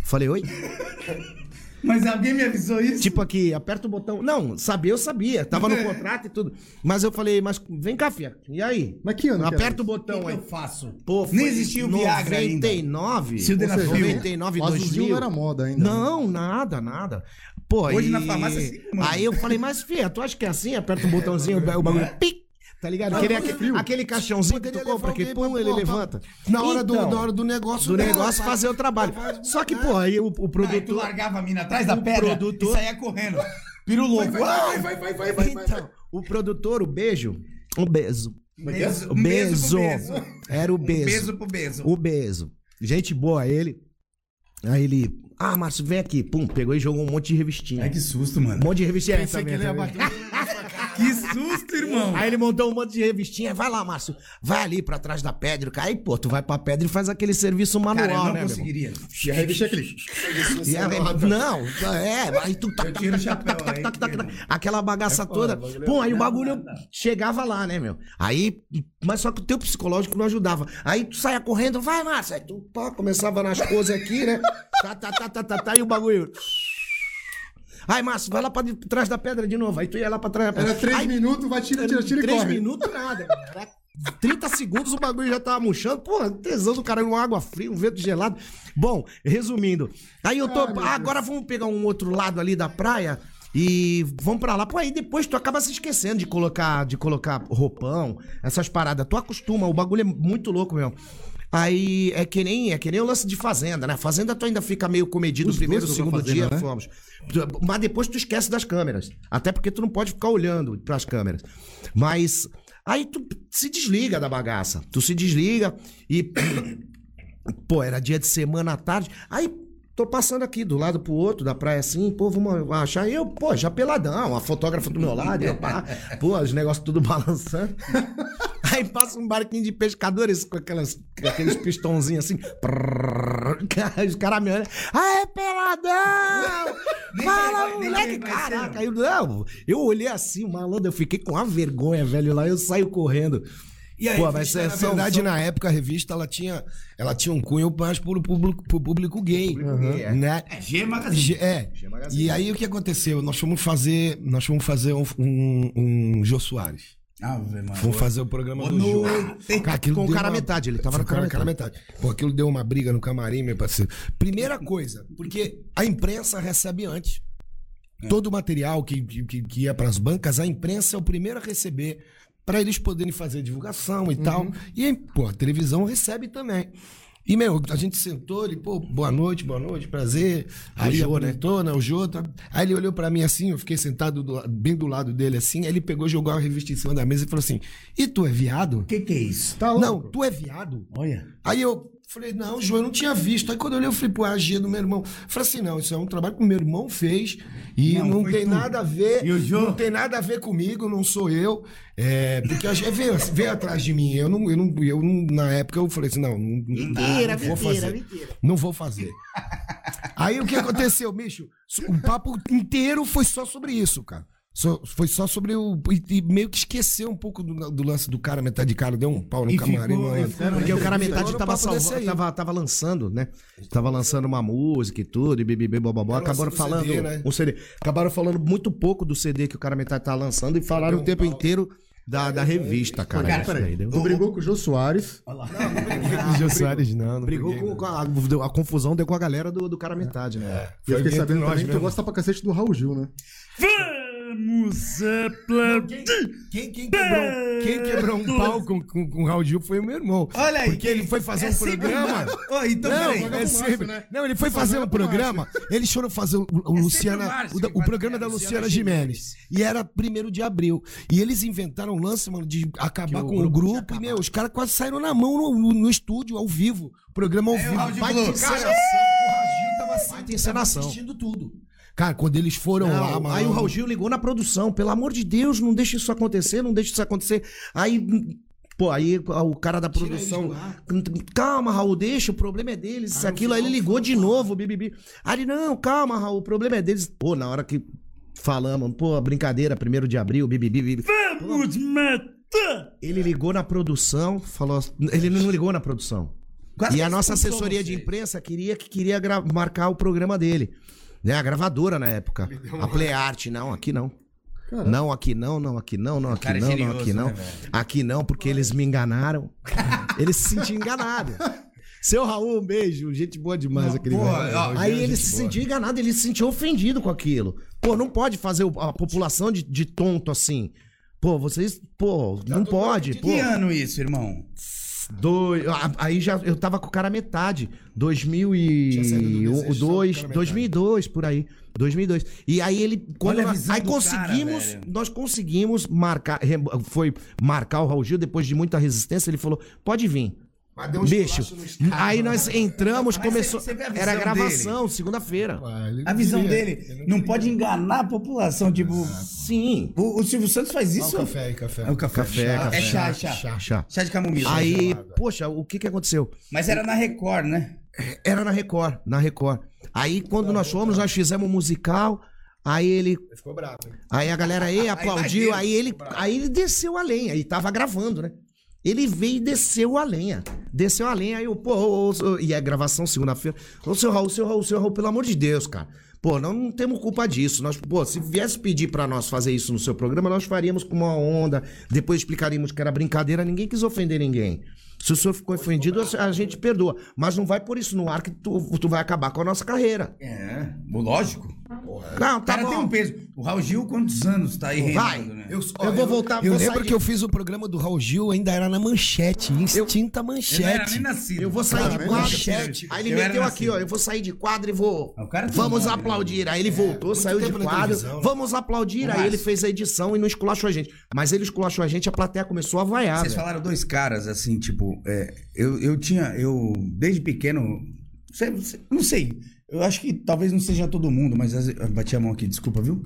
Speaker 2: Falei, oi?
Speaker 3: Mas alguém me avisou isso?
Speaker 2: Tipo aqui, aperta o botão. Não, sabia, eu sabia. Tava no contrato e tudo. Mas eu falei, mas vem cá, fia. E aí?
Speaker 1: Mas que ano que
Speaker 2: Aperta o
Speaker 3: o que,
Speaker 2: botão
Speaker 3: que
Speaker 2: aí.
Speaker 3: eu faço?
Speaker 2: Pô,
Speaker 3: Nem existia o Viagra ainda.
Speaker 2: 99?
Speaker 3: Sildenafil.
Speaker 2: 99,
Speaker 1: o azulzinho
Speaker 2: 2000.
Speaker 1: não era moda ainda.
Speaker 2: Não, nada, nada. Pô,
Speaker 3: Hoje
Speaker 2: e-
Speaker 3: na farmácia é assim, mano.
Speaker 2: Aí eu falei, mas fia, tu acha que é assim? Aperta o botãozinho, o bagulho. Pic! Tá ligado? Aquele, aquele, aquele caixãozinho que tu compra, que pum, ele levanta.
Speaker 4: Na hora, do,
Speaker 2: Então,
Speaker 4: na hora do negócio.
Speaker 2: do
Speaker 4: dela,
Speaker 2: negócio
Speaker 4: faz-
Speaker 2: fazer o trabalho. Só que, pô, aí o, o
Speaker 3: Aí tu
Speaker 2: produtor.
Speaker 3: largava a mina atrás da
Speaker 2: O
Speaker 3: pedra
Speaker 2: produtor-
Speaker 3: e saía correndo. Piro louco.
Speaker 4: Vai, vai, vai, vai, vai, vai.
Speaker 2: Então, o produtor, o beijo. Um beijo. O beijo.
Speaker 3: pro beijo.
Speaker 2: Era o beijo.
Speaker 3: beijo pro beijo.
Speaker 2: O beijo. Gente boa, ele. Aí ele. Ah, Márcio, vem aqui. Pum, pegou e jogou um monte de revistinha.
Speaker 3: Ai, que susto, mano.
Speaker 2: Um monte de revistinha.
Speaker 4: Pensei que ele ia bater
Speaker 3: susto, irmão.
Speaker 2: Aí ele montou um monte de revistinha. Vai lá, Márcio. Vai ali pra trás da pedra. Aí, pô, tu vai pra pedra e faz aquele serviço manual,
Speaker 3: Cara, eu não
Speaker 2: né,
Speaker 3: conseguiria.
Speaker 1: E a revista é aquele.
Speaker 2: E a- não, é, aí tu tac,
Speaker 3: Eu
Speaker 2: tac,
Speaker 3: tiro o
Speaker 2: tac,
Speaker 3: chapéu,
Speaker 2: tac, tac,
Speaker 3: aí
Speaker 2: tac, tac,
Speaker 3: que-
Speaker 2: tac, aquela bagaça toda.
Speaker 4: bagulho é-
Speaker 2: Pum, aí o bagulho chegava lá, né, meu? Aí, mas só que o teu psicológico não ajudava. Aí tu saia correndo, vai, Márcio. Aí tu pá, começava nas coisas aqui, né? Tá, tá, tá, tá, tá, tá, e o bagulho. Aí, Márcio, vai lá pra trás da pedra de novo. Aí tu ia lá pra trás da pedra.
Speaker 1: Era três
Speaker 2: Aí,
Speaker 1: minutos, vai, tira, tira, tira e
Speaker 2: Três
Speaker 1: corre.
Speaker 2: minutos nada. Era 30 segundos o bagulho já tava murchando. Porra, tesão do cara, uma água fria, um vento gelado. Bom, resumindo. Aí eu tô.
Speaker 1: Ah,
Speaker 2: agora vamos pegar um outro lado ali da praia. E vamos pra lá. Pô, aí depois tu acaba se esquecendo de colocar, de colocar roupão, essas paradas. Tu acostuma, o bagulho é muito louco, meu. Aí é que nem é que nem o lance de fazenda, né? Fazenda tu ainda fica meio comedido
Speaker 1: Os
Speaker 2: primeiro, segundo
Speaker 1: Fazenda,
Speaker 2: dia,
Speaker 1: né?
Speaker 2: fomos. Mas depois tu esquece das câmeras. Até porque tu não pode ficar olhando pras câmeras. Mas aí tu se desliga da bagaça. Tu se desliga e pô, era dia de semana à tarde. Aí tô passando aqui do lado pro outro da praia assim, pô, vamos achar eu, pô, já peladão, a fotógrafa do meu lado, eu, pá, pô, os negócios tudo balançando. Aí passa um barquinho de pescadores com aquelas, com aqueles pistãozinhos assim. prrr, os caras me olham. Aê, peladão! Fala, moleque! Caraca, eu, não, eu olhei assim, malandro, eu fiquei com uma vergonha, velho, lá eu saio correndo.
Speaker 3: E aí,
Speaker 2: Pô, mas é,
Speaker 4: Na
Speaker 2: são,
Speaker 4: verdade, na época, a revista ela tinha, ela tinha um cunho mais pro público, pro público gay.
Speaker 2: gay, é.
Speaker 4: né?
Speaker 3: É, G Magazine.
Speaker 4: G- É. E aí o que aconteceu? Nós fomos fazer, nós fomos fazer um, um, um Jô Soares.
Speaker 3: Ave.
Speaker 4: Fomos fazer o programa
Speaker 3: Boa
Speaker 4: do Jô. Cara,
Speaker 2: Com o cara
Speaker 4: uma-
Speaker 2: metade, ele tava no cara
Speaker 4: cara metade. Pô, aquilo deu uma briga no camarim, meu parceiro. Primeira coisa, porque a imprensa recebe antes. Todo o material que, que, que ia para as bancas, a imprensa é o primeiro a receber para eles poderem fazer divulgação e tal. E, pô, a televisão recebe também. E, meu, a gente sentou, ele, pô, boa noite, boa noite, prazer. Aí
Speaker 2: Jô, né?
Speaker 4: né? O Jô. tá- Aí ele olhou pra mim assim, eu fiquei sentado do bem do lado dele assim, aí ele pegou, jogou a revista em cima da mesa e falou assim, e tu é viado?
Speaker 3: O que que é isso?
Speaker 1: Tá
Speaker 4: Não,
Speaker 1: louco?
Speaker 4: tu é viado?
Speaker 3: Olha.
Speaker 4: Aí eu falei, não, João, eu não tinha visto. Aí quando eu olhei, eu falei, pô, é a G do meu irmão. Eu falei assim, não, isso é um trabalho que o meu irmão fez e
Speaker 3: Não,
Speaker 4: não, tem
Speaker 3: tu.
Speaker 4: nada a ver.
Speaker 3: E?
Speaker 4: Não tem nada a ver comigo, não sou eu. É, porque a G veio, veio atrás de mim. Eu não, eu não, eu não, na época eu falei assim, não, não,
Speaker 2: Mentira,
Speaker 4: não vou
Speaker 2: mentira,
Speaker 4: fazer.
Speaker 2: mentira.
Speaker 4: Não vou fazer. Aí o que aconteceu, bicho? O papo inteiro foi só sobre isso, cara. Só- foi só sobre o. E, e meio que esqueceu um pouco do, do lance do cara, metade de cara, deu um pau no
Speaker 3: E
Speaker 4: camarim.
Speaker 3: ficou-
Speaker 4: mano.
Speaker 3: ficou-
Speaker 2: Porque o cara metade
Speaker 4: Ficou no
Speaker 2: tava,
Speaker 4: aí.
Speaker 2: tava, tava lançando, né? Tava lançando uma música e tudo, e bobobó.
Speaker 4: Tava
Speaker 2: Acabaram falando.
Speaker 4: CD, né?
Speaker 2: um CD. Acabaram falando muito pouco do CD que o cara metade tá lançando e falaram o tempo inteiro da, da revista, cara.
Speaker 1: Cara,
Speaker 2: Isso
Speaker 1: peraí.
Speaker 2: aí, deu-
Speaker 1: Tu brigou com o Jô Soares.
Speaker 4: Jô Soares, não, não
Speaker 2: Brigou
Speaker 4: briguei,
Speaker 2: com, com a, a confusão deu com a galera do, do cara metade, né?
Speaker 1: E eu fiquei sabendo também que tu gosta pra cacete do Raul Gil, né?
Speaker 3: Vamos aplaudir.
Speaker 4: Quem, quem quebrou, quem quebrou um pau com, com, com o Raul Gil foi o meu irmão.
Speaker 3: Olha aí.
Speaker 4: Porque ele foi fazer
Speaker 3: É
Speaker 4: um programa.
Speaker 3: Ô, então,
Speaker 4: não,
Speaker 3: peraí.
Speaker 4: é sempre.
Speaker 1: né?
Speaker 4: Não, ele foi fazer um programa. Eles foram fazer o, o Luciana,
Speaker 3: Márcio
Speaker 4: o, o programa
Speaker 3: é,
Speaker 4: da
Speaker 3: Luciana
Speaker 4: Luciana Gimenez. E era primeiro de abril. E eles inventaram um lance, mano, de acabar
Speaker 2: o
Speaker 4: com o
Speaker 2: grupo.
Speaker 4: E, meu, os caras quase saíram na mão no, no- no estúdio, ao vivo. Programa ao
Speaker 3: o
Speaker 4: vivo.
Speaker 3: Raul Gil
Speaker 4: Baita
Speaker 3: falou,
Speaker 4: encenação.
Speaker 3: "Cara,
Speaker 4: O Raul Gil tava assistindo tudo. Cara, quando eles foram
Speaker 2: Não,
Speaker 4: lá,
Speaker 2: aí o Raul Gil ligou na produção, pelo amor de Deus, não deixa isso acontecer, não deixa isso acontecer. Aí, pô, aí o cara da produção, calma, Raul, deixa, o problema é deles, isso, aquilo. Aí ele ligou de novo, bibibi. Aí ele, não, calma, Raul, o problema é deles. Pô, na hora que falamos, pô, brincadeira, primeiro de abril, bibibi, bibibi.
Speaker 3: Vamos matar.
Speaker 2: Ele ligou na produção, falou, ele não ligou na produção.
Speaker 3: Quase
Speaker 2: E a nossa assessoria de imprensa queria que queria marcar o programa dele. Né? A gravadora na época. A Play Art, não, aqui não. Não, aqui não, não, aqui não, não, aqui
Speaker 3: é
Speaker 2: não, não,
Speaker 3: genioso,
Speaker 2: aqui não.
Speaker 3: né?
Speaker 2: Aqui não, porque eles me enganaram. Ele se sentiu enganado. Seu Raul, um beijo. Gente boa demais aquele
Speaker 3: pô,
Speaker 2: velho.
Speaker 3: ó,
Speaker 2: Aí ele se sentiu enganado, ele se sentiu ofendido com aquilo. Pô, não pode fazer a população de, de tonto assim. Pô, vocês, pô, não pode. Pô,
Speaker 3: Que ano isso, irmão?
Speaker 2: Dois, aí já eu tava com o cara metade.
Speaker 4: Tinha saído do
Speaker 2: 2002,
Speaker 4: Desejo, só com o cara metade.
Speaker 2: 2002 por aí. 2002. E aí ele quando aí conseguimos,
Speaker 3: cara,
Speaker 2: nós conseguimos marcar, foi marcar o Raul Gil depois de muita resistência, ele falou: "Pode vir".
Speaker 4: Mas deu um
Speaker 2: Bicho,
Speaker 4: esculacho no estado,
Speaker 2: aí
Speaker 4: né?
Speaker 2: nós entramos,
Speaker 3: Mas
Speaker 2: começou,
Speaker 3: você vê a visão
Speaker 2: era gravação, segunda-feira.
Speaker 4: Ah,
Speaker 3: A visão
Speaker 4: queria,
Speaker 3: dele
Speaker 4: ele
Speaker 3: não pode enganar a população. Tipo,
Speaker 2: Sim.
Speaker 3: o, o Silvio Santos faz isso.
Speaker 4: Ah, o café aí, café.
Speaker 3: É o café.
Speaker 2: Café,
Speaker 3: é chá, chá,
Speaker 4: Chá.
Speaker 3: chá.
Speaker 2: Chá.
Speaker 3: de camomila.
Speaker 2: Aí, poxa, o que que aconteceu?
Speaker 3: Mas era na Record, né?
Speaker 2: Era na Record, na Record. Aí quando nós fomos, nós fizemos um musical, aí ele
Speaker 4: Ele ficou bravo. hein?
Speaker 2: Aí a galera aí aplaudiu,
Speaker 3: vai
Speaker 2: aí ele, aí ele desceu a lenha, e tava gravando, né? Ele veio e desceu a lenha. Desceu a lenha, aí eu, pô, ô, ô, e a gravação segunda-feira. Ô, seu Raul, seu Raul, seu Raul, pelo amor de Deus, cara. Pô, nós não temos culpa disso. Nós, pô, se viesse pedir pra nós fazer isso no seu programa, nós faríamos com uma onda, depois explicaríamos que era brincadeira, ninguém quis ofender ninguém. Se o senhor ficou ofendido, a gente perdoa. Mas não vai por isso no ar que tu, tu vai acabar com a nossa carreira.
Speaker 3: É, lógico.
Speaker 2: Não,
Speaker 3: O
Speaker 2: tá
Speaker 3: cara
Speaker 2: bom.
Speaker 3: tem um peso. O Raul Gil, quantos anos tá aí
Speaker 2: Vai.
Speaker 3: reinando, né?
Speaker 4: Eu,
Speaker 2: Eu vou voltar,
Speaker 4: Eu
Speaker 2: vou
Speaker 4: lembro
Speaker 2: sair
Speaker 4: que eu fiz o programa do Raul Gil, ainda era na manchete, extinta
Speaker 3: Eu não era
Speaker 4: manchete.
Speaker 3: nem nascido.
Speaker 2: Eu vou sair de
Speaker 1: Cara,
Speaker 2: quadro.
Speaker 4: manchete.
Speaker 2: Aí ele
Speaker 3: Eu
Speaker 2: meteu aqui, ó. Eu vou sair de quadro e vou.
Speaker 3: Ah, o
Speaker 2: Vamos
Speaker 3: nome, né?
Speaker 2: aplaudir. Aí ele voltou, saiu de quadro.
Speaker 4: né?
Speaker 2: Vamos aplaudir. Aí ele fez a edição e não esculachou a gente. Mas ele esculachou a gente, a plateia começou a vaiar.
Speaker 3: Vocês falaram dois caras, assim, tipo, é, eu, eu tinha, eu, desde pequeno, não sei, eu acho que talvez não seja todo mundo, mas eu bati a mão aqui, desculpa, viu?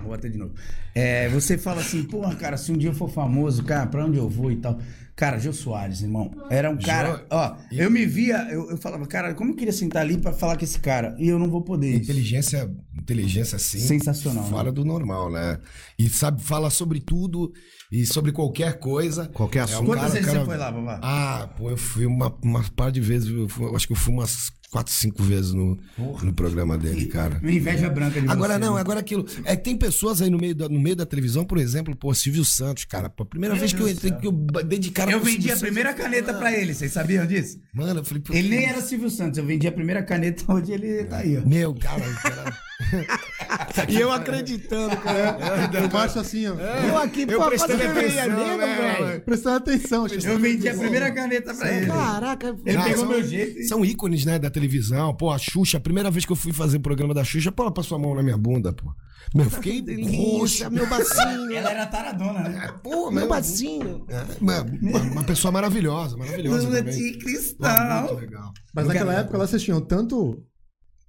Speaker 3: Vou bater de novo. É, você fala assim, pô, cara, se um dia eu for famoso, cara, pra onde eu vou e tal. Cara, Jô Soares, irmão, era um cara, ó, eu me via, eu, eu falava, cara, como eu queria sentar ali pra falar com esse cara? E eu não vou poder. isso.
Speaker 4: Inteligência, inteligência assim.
Speaker 3: Sensacional, né?
Speaker 4: Fora do normal, né? E sabe, fala sobre tudo e sobre qualquer coisa.
Speaker 2: Qualquer
Speaker 4: É um
Speaker 2: assunto.
Speaker 3: Quantas
Speaker 4: cara-
Speaker 3: vezes
Speaker 4: cara-
Speaker 3: você foi lá, Babá?
Speaker 4: Ah, pô, eu fui uma, uma par de vezes. Eu, fui- eu acho que eu fui umas quatro, cinco vezes no, no programa dele, cara.
Speaker 3: Minha inveja branca de
Speaker 4: Agora
Speaker 3: você,
Speaker 4: não,
Speaker 3: né?
Speaker 4: agora aquilo. É que tem pessoas aí no meio da, no meio da televisão, por exemplo, pô, Silvio Santos, cara. Pô, a primeira
Speaker 3: Meu
Speaker 4: vez que eu
Speaker 3: Deus
Speaker 4: entrei,
Speaker 3: céu.
Speaker 4: que eu dei de cara
Speaker 3: Eu vendi
Speaker 4: Silvio
Speaker 3: a primeira
Speaker 4: Santos,
Speaker 3: caneta pra ele, vocês sabiam disso?
Speaker 4: Mano, eu falei, pô,
Speaker 3: Ele nem era Silvio Santos, eu vendi a primeira caneta onde ele tá aí, ó.
Speaker 4: Meu, cara, cara.
Speaker 2: E eu acreditando, cara.
Speaker 1: Eu baixo assim, ó.
Speaker 2: Eu aqui,
Speaker 4: Eu
Speaker 2: pô,
Speaker 4: prestando atenção,
Speaker 2: mesmo,
Speaker 4: né,
Speaker 2: velho.
Speaker 1: Prestando atenção.
Speaker 3: Eu vendi a primeira caneta pra ele.
Speaker 2: Caraca.
Speaker 3: Ele
Speaker 4: Ah,
Speaker 3: pegou
Speaker 4: são-
Speaker 3: meu jeito.
Speaker 4: São ícones, né, da televisão. Pô, a Xuxa, a primeira vez que eu fui fazer o programa da Xuxa, pô, ela passou a mão na minha bunda, pô. Meu, eu fiquei roxo.
Speaker 2: Meu bacinho.
Speaker 3: Ela era taradona, né?
Speaker 4: Pô,
Speaker 2: Meu
Speaker 4: meu
Speaker 2: bacinho.
Speaker 4: É, uma, uma- uma pessoa maravilhosa, maravilhosa
Speaker 3: Lula de
Speaker 4: Pô,
Speaker 3: cristal.
Speaker 4: muito legal.
Speaker 1: Mas naquela época lá vocês tinham tanto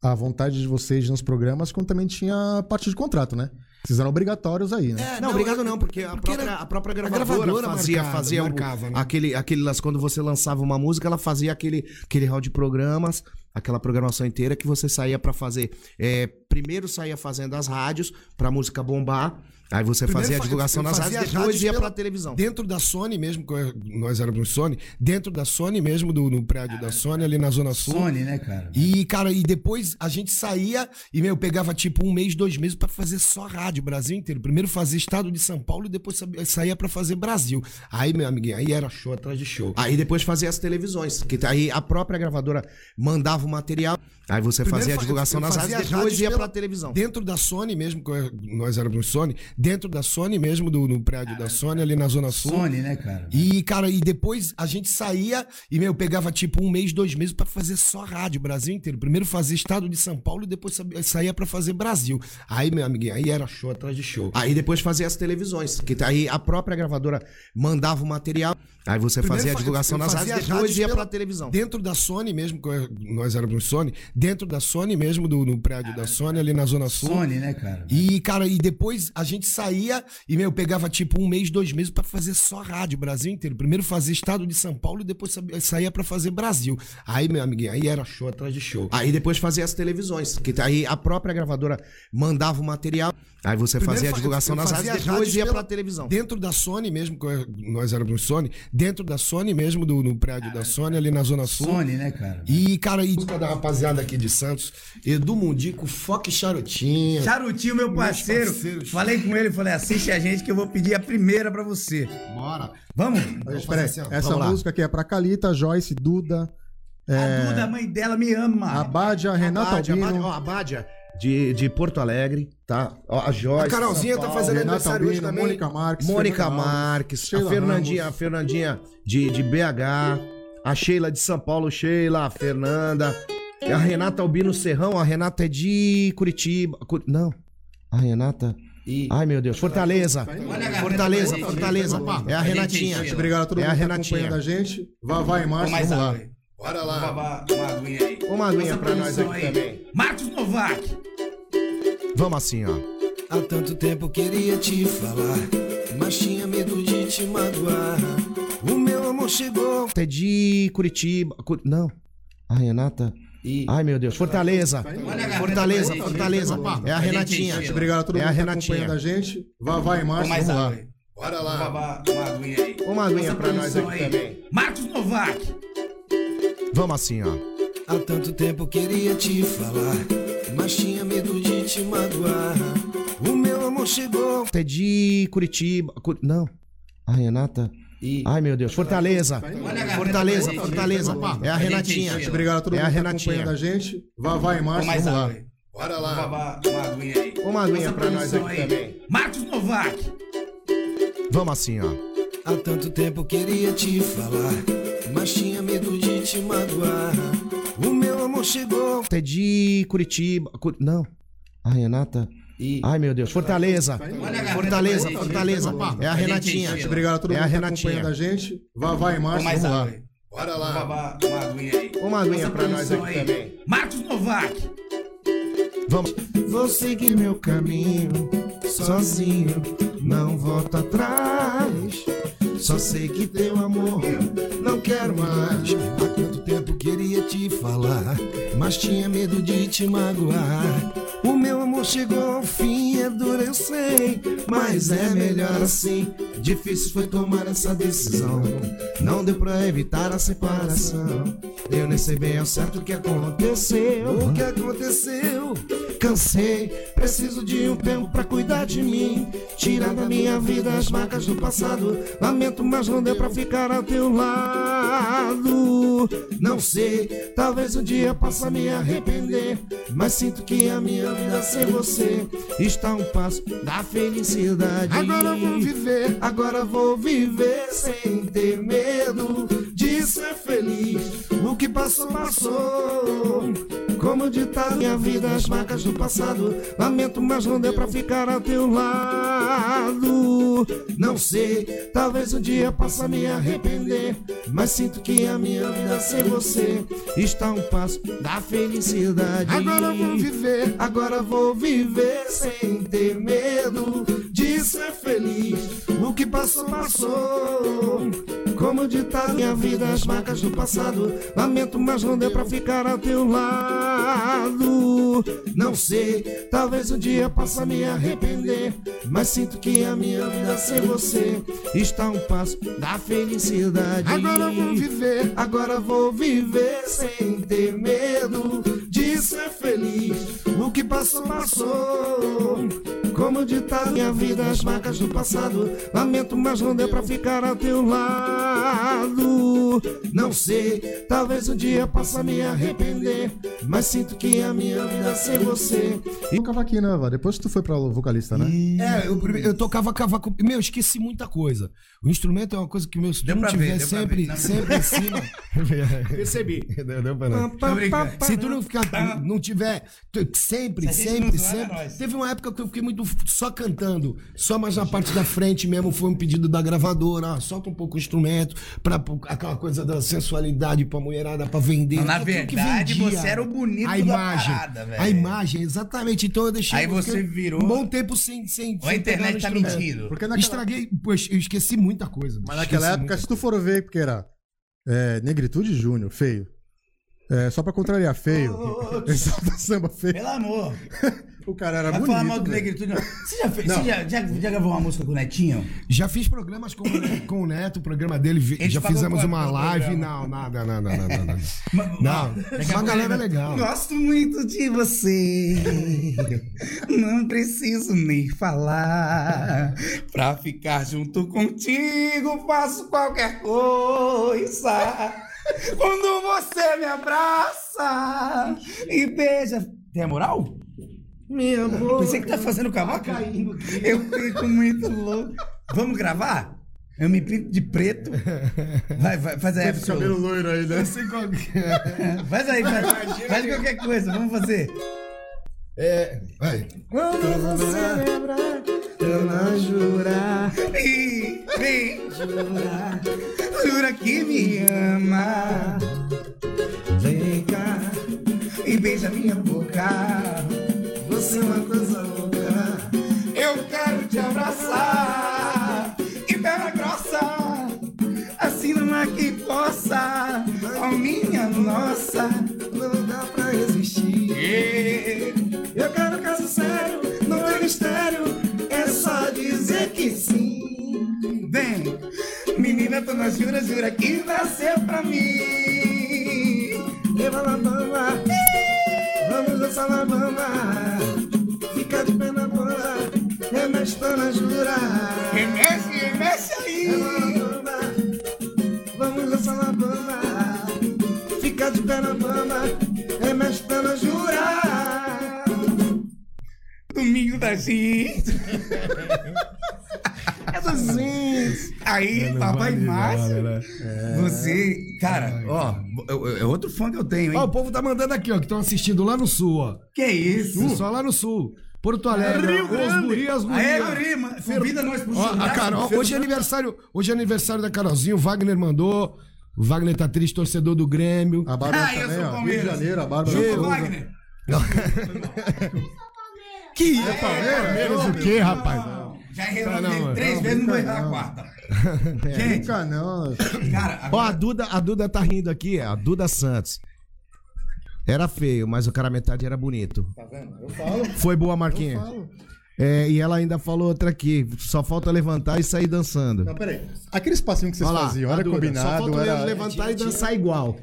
Speaker 1: a vontade de vocês nos programas, como também tinha parte de contrato, né? Vocês eram obrigatórios aí, né?
Speaker 4: É,
Speaker 2: Não, obrigado não, porque a própria,
Speaker 4: era-
Speaker 2: a própria
Speaker 4: a
Speaker 2: gravadora,
Speaker 4: gravadora
Speaker 2: fazia,
Speaker 4: marcava,
Speaker 2: fazia o-
Speaker 4: marcava, né?
Speaker 2: aquele, aquele quando você lançava uma música, ela fazia aquele, aquele hall de programas, aquela programação inteira que você saía pra fazer. é, primeiro saía fazendo as rádios pra música bombar, aí você
Speaker 4: Primeiro
Speaker 2: fazia a divulgação nas rádios, depois
Speaker 4: rádios
Speaker 2: ia
Speaker 4: pela-
Speaker 2: pra televisão.
Speaker 4: Dentro da Sony mesmo, nós éramos Sony, dentro da Sony mesmo, do, no prédio da Sony, ali na Zona Sul.
Speaker 3: Sony, né, cara?
Speaker 4: E, cara, e depois a gente saía e, meu, pegava tipo um mês, dois meses pra fazer só rádio, Brasil inteiro. Primeiro fazia estado de São Paulo e depois sabia- saía pra fazer Brasil. Aí, meu amiguinho, aí era show atrás de show.
Speaker 2: Aí depois fazia as televisões, que aí a própria gravadora mandava o material, aí você
Speaker 4: Primeiro
Speaker 2: fazia a divulgação nas rádios, depois
Speaker 4: rádios
Speaker 2: ia
Speaker 4: pela-
Speaker 2: pra televisão.
Speaker 4: Dentro da Sony mesmo, nós éramos Sony, dentro da Sony mesmo, do, no prédio da Sony, ali na Zona Sul.
Speaker 3: Sony, né, cara?
Speaker 4: E, cara, e depois a gente saía e, meu, pegava tipo um mês, dois meses pra fazer só rádio, Brasil inteiro. Primeiro fazia estado de São Paulo e depois sabia- saía pra fazer Brasil. Aí, meu amiguinho, aí era show atrás de show.
Speaker 2: Aí depois fazia as televisões, que aí a própria gravadora mandava o material, aí você
Speaker 4: Primeiro
Speaker 2: fazia a divulgação nas rádios, depois ia
Speaker 4: pela-
Speaker 2: pra televisão.
Speaker 4: Dentro da Sony mesmo, nós éramos Sony, dentro da Sony mesmo, do, no prédio da Sony, ali na Zona Sul.
Speaker 3: Sony, né, cara?
Speaker 4: E, cara, e depois a gente saía e, meu, pegava tipo um mês, dois meses pra fazer só rádio, Brasil inteiro. Primeiro fazia estado de São Paulo e depois sabia- saía pra fazer Brasil. Aí, meu amiguinho, aí era show atrás de show.
Speaker 2: Aí depois fazia as televisões, que aí a própria gravadora mandava o material, aí você
Speaker 4: Primeiro
Speaker 2: fazia a divulgação nas rádios,
Speaker 4: as
Speaker 2: depois
Speaker 4: rádios
Speaker 2: ia
Speaker 4: pela-
Speaker 2: pra televisão.
Speaker 4: Dentro da Sony mesmo, nós éramos Sony, dentro da Sony mesmo, do, no prédio da Sony, ali na Zona Sul.
Speaker 3: Sony, né, cara?
Speaker 4: E, cara, e música da rapaziada aqui de Santos, Edu Mundico, Foque Charutinha.
Speaker 3: Charutinho, meu parceiro. Falei com ele, falei, assiste a gente que eu vou pedir a primeira pra você.
Speaker 4: Bora.
Speaker 3: Vamos?
Speaker 1: Mas,
Speaker 4: assim,
Speaker 1: essa
Speaker 2: Vamos
Speaker 1: música aqui é pra Calita, Joyce, Duda,
Speaker 3: A Duda, a mãe dela, me ama.
Speaker 1: Abádia, Renata Albino.
Speaker 2: Abádia, Abádia, de, de Porto Alegre, tá? Ó, a Joyce.
Speaker 4: A Carolzinha tá fazendo
Speaker 1: Renata
Speaker 4: aniversário hoje
Speaker 1: Albino,
Speaker 4: também.
Speaker 1: Mônica Marques.
Speaker 2: Mônica Marques,
Speaker 1: Sheila
Speaker 2: a Fernandinha, a. Fernandinha de, de BH, a Sheila de São Paulo, Sheila, a Fernanda, a Renata Albino Serrão, a Renata é de Curitiba. Cu- Não, a Renata. Ai meu Deus, Fortaleza. Fortaleza, Fortaleza. É a Renatinha.
Speaker 1: Gente, obrigado a todo
Speaker 2: É
Speaker 1: mundo
Speaker 2: a
Speaker 1: que tá
Speaker 2: Renatinha.
Speaker 1: acompanhando a gente. Vai, vai, Márcio,
Speaker 3: mais
Speaker 1: vamos lá.
Speaker 4: Bora lá.
Speaker 3: uma aguinha aí.
Speaker 2: Uma aguinha pra nós aqui
Speaker 3: aí.
Speaker 2: também.
Speaker 3: Marcos Novak.
Speaker 2: Vamos assim, ó.
Speaker 4: Há tanto tempo queria te falar, mas tinha medo de te magoar. O meu amor chegou.
Speaker 2: É de Curitiba. Cu- Não, a Renata. Ai meu Deus, Fortaleza. Fortaleza, Fortaleza. É a Renatinha.
Speaker 3: Gente,
Speaker 1: Obrigado a todo
Speaker 2: É
Speaker 1: mundo
Speaker 2: a
Speaker 1: que tá
Speaker 2: Renatinha.
Speaker 1: acompanhando a gente. Vai, vai,
Speaker 3: Vou
Speaker 1: Márcio, vamos lá.
Speaker 4: Bora
Speaker 3: Vou
Speaker 4: lá.
Speaker 3: babar uma aguinha aí.
Speaker 2: Uma aguinha pra nós aqui
Speaker 3: aí.
Speaker 2: também.
Speaker 3: Marcos Novak.
Speaker 2: Vamos assim, ó.
Speaker 4: Há tanto tempo queria te falar, mas tinha medo de te magoar. O meu amor chegou.
Speaker 2: É de Curitiba. Cu- Não. A Renata. Ai, meu Deus. Fortaleza. Fortaleza, Fortaleza. É a Renatinha.
Speaker 3: Gente,
Speaker 1: Obrigado a todo
Speaker 2: É a
Speaker 1: mundo que tá
Speaker 2: Renatinha.
Speaker 1: acompanhando a gente. Vai, vai, Márcio, vamos lá.
Speaker 4: Bora lá.
Speaker 3: uma aguinha aí.
Speaker 2: Uma aguinha pra nós aqui
Speaker 3: aí.
Speaker 2: também.
Speaker 3: Marcos Novak.
Speaker 2: Vamos assim, ó.
Speaker 4: Há tanto tempo queria te falar, mas tinha medo de te magoar. O meu chegou.
Speaker 2: É de Curitiba. Cu- Não. A Renata. Ai, meu Deus. Fortaleza. Fortaleza, Fortaleza. É a Renatinha.
Speaker 1: Obrigado a todo
Speaker 2: É
Speaker 1: mundo
Speaker 2: a
Speaker 1: que tá
Speaker 2: Renatinha.
Speaker 1: acompanhando a gente. Vai, vai, Márcio, vamos lá.
Speaker 4: Bora lá.
Speaker 3: uma aguinha aí.
Speaker 2: Uma aguinha pra nós aqui
Speaker 3: aí.
Speaker 2: também.
Speaker 3: Marcos Novak.
Speaker 2: Vamos. Vou seguir meu caminho sozinho, não volto atrás. Só sei que teu amor não quero mais.
Speaker 4: Há tanto tempo queria te falar, mas tinha medo de te magoar. O meu amor chegou ao fim, é eu sei, mas é melhor assim. Difícil foi tomar essa decisão, não deu pra evitar a separação. Eu nem sei bem ao certo o que aconteceu. O que aconteceu? Cansei, preciso de um tempo pra cuidar de mim. Tirar da minha vida as marcas do passado. Lamento, mas não deu pra ficar ao teu lado. Não sei, talvez um dia possa me arrepender. Mas sinto que a minha vida sem você está a um passo da felicidade. Agora vou viver, agora vou viver sem ter medo de ser feliz. O que passou, passou. Como ditar minha vida, as marcas do passado. Lamento, mas não deu pra ficar ao teu lado. Não sei, talvez um dia possa me arrepender. Mas sinto que a minha vida sem você está a um passo da felicidade. Agora vou viver, agora vou viver sem ter medo de ser feliz. O que passou, passou. Como ditar minha vida, as marcas do passado. Lamento, mas não deu pra ficar ao teu lado. Não sei, talvez um dia possa me arrepender. Mas sinto que a minha vida sem você está a um passo da felicidade. Agora vou viver, agora vou viver sem ter medo de ser feliz. O que passou, passou. Como ditar minha vida, as marcas do passado. Lamento, mas não deu pra ficar ao teu lado. Não sei, talvez um dia possa me arrepender. Mas sinto que a minha vida sem você.
Speaker 1: E o cavaquinho, né, Vá? Depois que tu foi pra vocalista, né?
Speaker 4: É, eu, eu tocava cavaco. Meu, esqueci muita coisa. O instrumento é uma coisa que meu se não
Speaker 3: ver,
Speaker 4: tiver
Speaker 3: pra
Speaker 4: sempre,
Speaker 3: ver.
Speaker 4: Sempre em cima.
Speaker 2: Percebi.
Speaker 4: Deu, deu pra não. Se tu não ficar, não tiver sempre, sempre, sempre.
Speaker 3: é nóis.
Speaker 4: Teve uma época que eu fiquei muito só cantando, só mais na parte da frente mesmo foi um pedido da gravadora, ah, solta um pouco o instrumento para aquela coisa da sensualidade pra mulherada pra vender.
Speaker 3: Na verdade, você era o bonito
Speaker 4: a
Speaker 3: da
Speaker 4: imagem,
Speaker 3: parada, velho.
Speaker 4: A imagem, exatamente. Então eu deixei
Speaker 3: Aí você virou-
Speaker 4: um bom tempo sem sem,
Speaker 3: Ou a internet tá mentindo.
Speaker 1: Porque naquela,
Speaker 4: Estraguei, pois eu esqueci muita coisa.
Speaker 1: mas naquela época, se tu for ver, porque era é, Negritude Júnior, feio. É, só pra contrariar, feio. Exalta samba, feio.
Speaker 3: Pelo amor.
Speaker 1: O cara era
Speaker 3: Vai
Speaker 1: bonito.
Speaker 3: falar mal do
Speaker 1: velho.
Speaker 3: negritude, não. Você, já, fez,
Speaker 1: Não.
Speaker 3: você já, já, já gravou uma música com o Netinho?
Speaker 4: Já fiz programas com, o Ne- com o Neto, o programa dele, vi- já fizemos
Speaker 3: quanto
Speaker 4: uma
Speaker 3: pelo
Speaker 4: live.
Speaker 3: programa?
Speaker 4: Não, nada, nada, nada, nada. Não,
Speaker 3: daqui a
Speaker 4: galera
Speaker 3: ele-
Speaker 4: legal.
Speaker 3: Gosto muito de você. Não preciso nem falar. Pra ficar junto contigo, faço qualquer coisa. Quando você me abraça e beija. Tem a moral?
Speaker 4: Meu amor.
Speaker 3: Pensei que tá fazendo cavaco. Eu fico muito louco. Vamos gravar? Eu me pinto de preto. Vai, vai, faz aí,
Speaker 1: Esse cabelo loiro aí, né?
Speaker 4: sei qual que é.
Speaker 3: Faz aí, faz, faz qualquer coisa, vamos fazer.
Speaker 4: É, vai.
Speaker 3: Quando você lembrar, eu não jurar. E vem jurar, jura que me ama. Vem cá e beija minha boca. Você é uma coisa louca. Eu quero te abraçar e perna grossa. Assim não que possa, ó minha nossa.
Speaker 4: Não dá pra resistir.
Speaker 3: Eu quero caso sério, não é mistério, é só dizer que sim. Vem, menina, tô na jura, jura que nasceu pra mim. Leva bamba,
Speaker 2: Vamos dançar na bamba. Fica de pé na bamba. Remexe na jura.
Speaker 3: Remexe, remexe aí.
Speaker 2: Vamos dançar na bamba. Fica de pé na bamba. Remexe na jura.
Speaker 3: Domingo da X.
Speaker 2: É.
Speaker 3: Aí, papai Márcio. Você, cara, ó, é é outro fã que eu tenho, hein?
Speaker 4: Ó, o povo tá mandando aqui, ó, que estão assistindo lá no sul, ó.
Speaker 3: que isso?
Speaker 4: Só lá no sul. Porto Alegre,
Speaker 3: Rio
Speaker 4: ó, os
Speaker 3: Grande.
Speaker 4: guri, as
Speaker 3: Aê, guri, mano, convida nós pro
Speaker 4: Ó, a. Carol, hoje é aniversário, hoje é aniversário da Carolzinha, o Wagner mandou. O Wagner tá triste, torcedor do Grêmio.
Speaker 1: A Bárbara
Speaker 3: Ah, eu
Speaker 1: também,
Speaker 3: sou
Speaker 1: ó. Rio de
Speaker 3: Palmeiras.
Speaker 1: Janeiro, a Bárbara.
Speaker 3: Chupa. Wagner.
Speaker 4: Que é Palmeiras o quê, rapaz?
Speaker 3: Já errei três
Speaker 1: não,
Speaker 3: vezes, não vou errar a quarta. Gente,
Speaker 1: Nunca não.
Speaker 3: cara,
Speaker 2: Ó, a
Speaker 3: agora...
Speaker 2: Duda, a Duda tá rindo aqui, a Duda Santos. Era feio, mas o cara metade era bonito.
Speaker 1: Tá vendo? Eu falo.
Speaker 2: Foi boa,
Speaker 1: Eu
Speaker 2: Marquinhos.
Speaker 1: falo.
Speaker 2: É, e ela ainda falou outra aqui. Só falta levantar e sair dançando.
Speaker 1: Não, peraí. Aqueles passinhos que vocês
Speaker 2: lá,
Speaker 1: faziam, era
Speaker 2: Duda, Só
Speaker 1: combinado,
Speaker 2: falta
Speaker 1: era,
Speaker 2: levantar e dançar igual.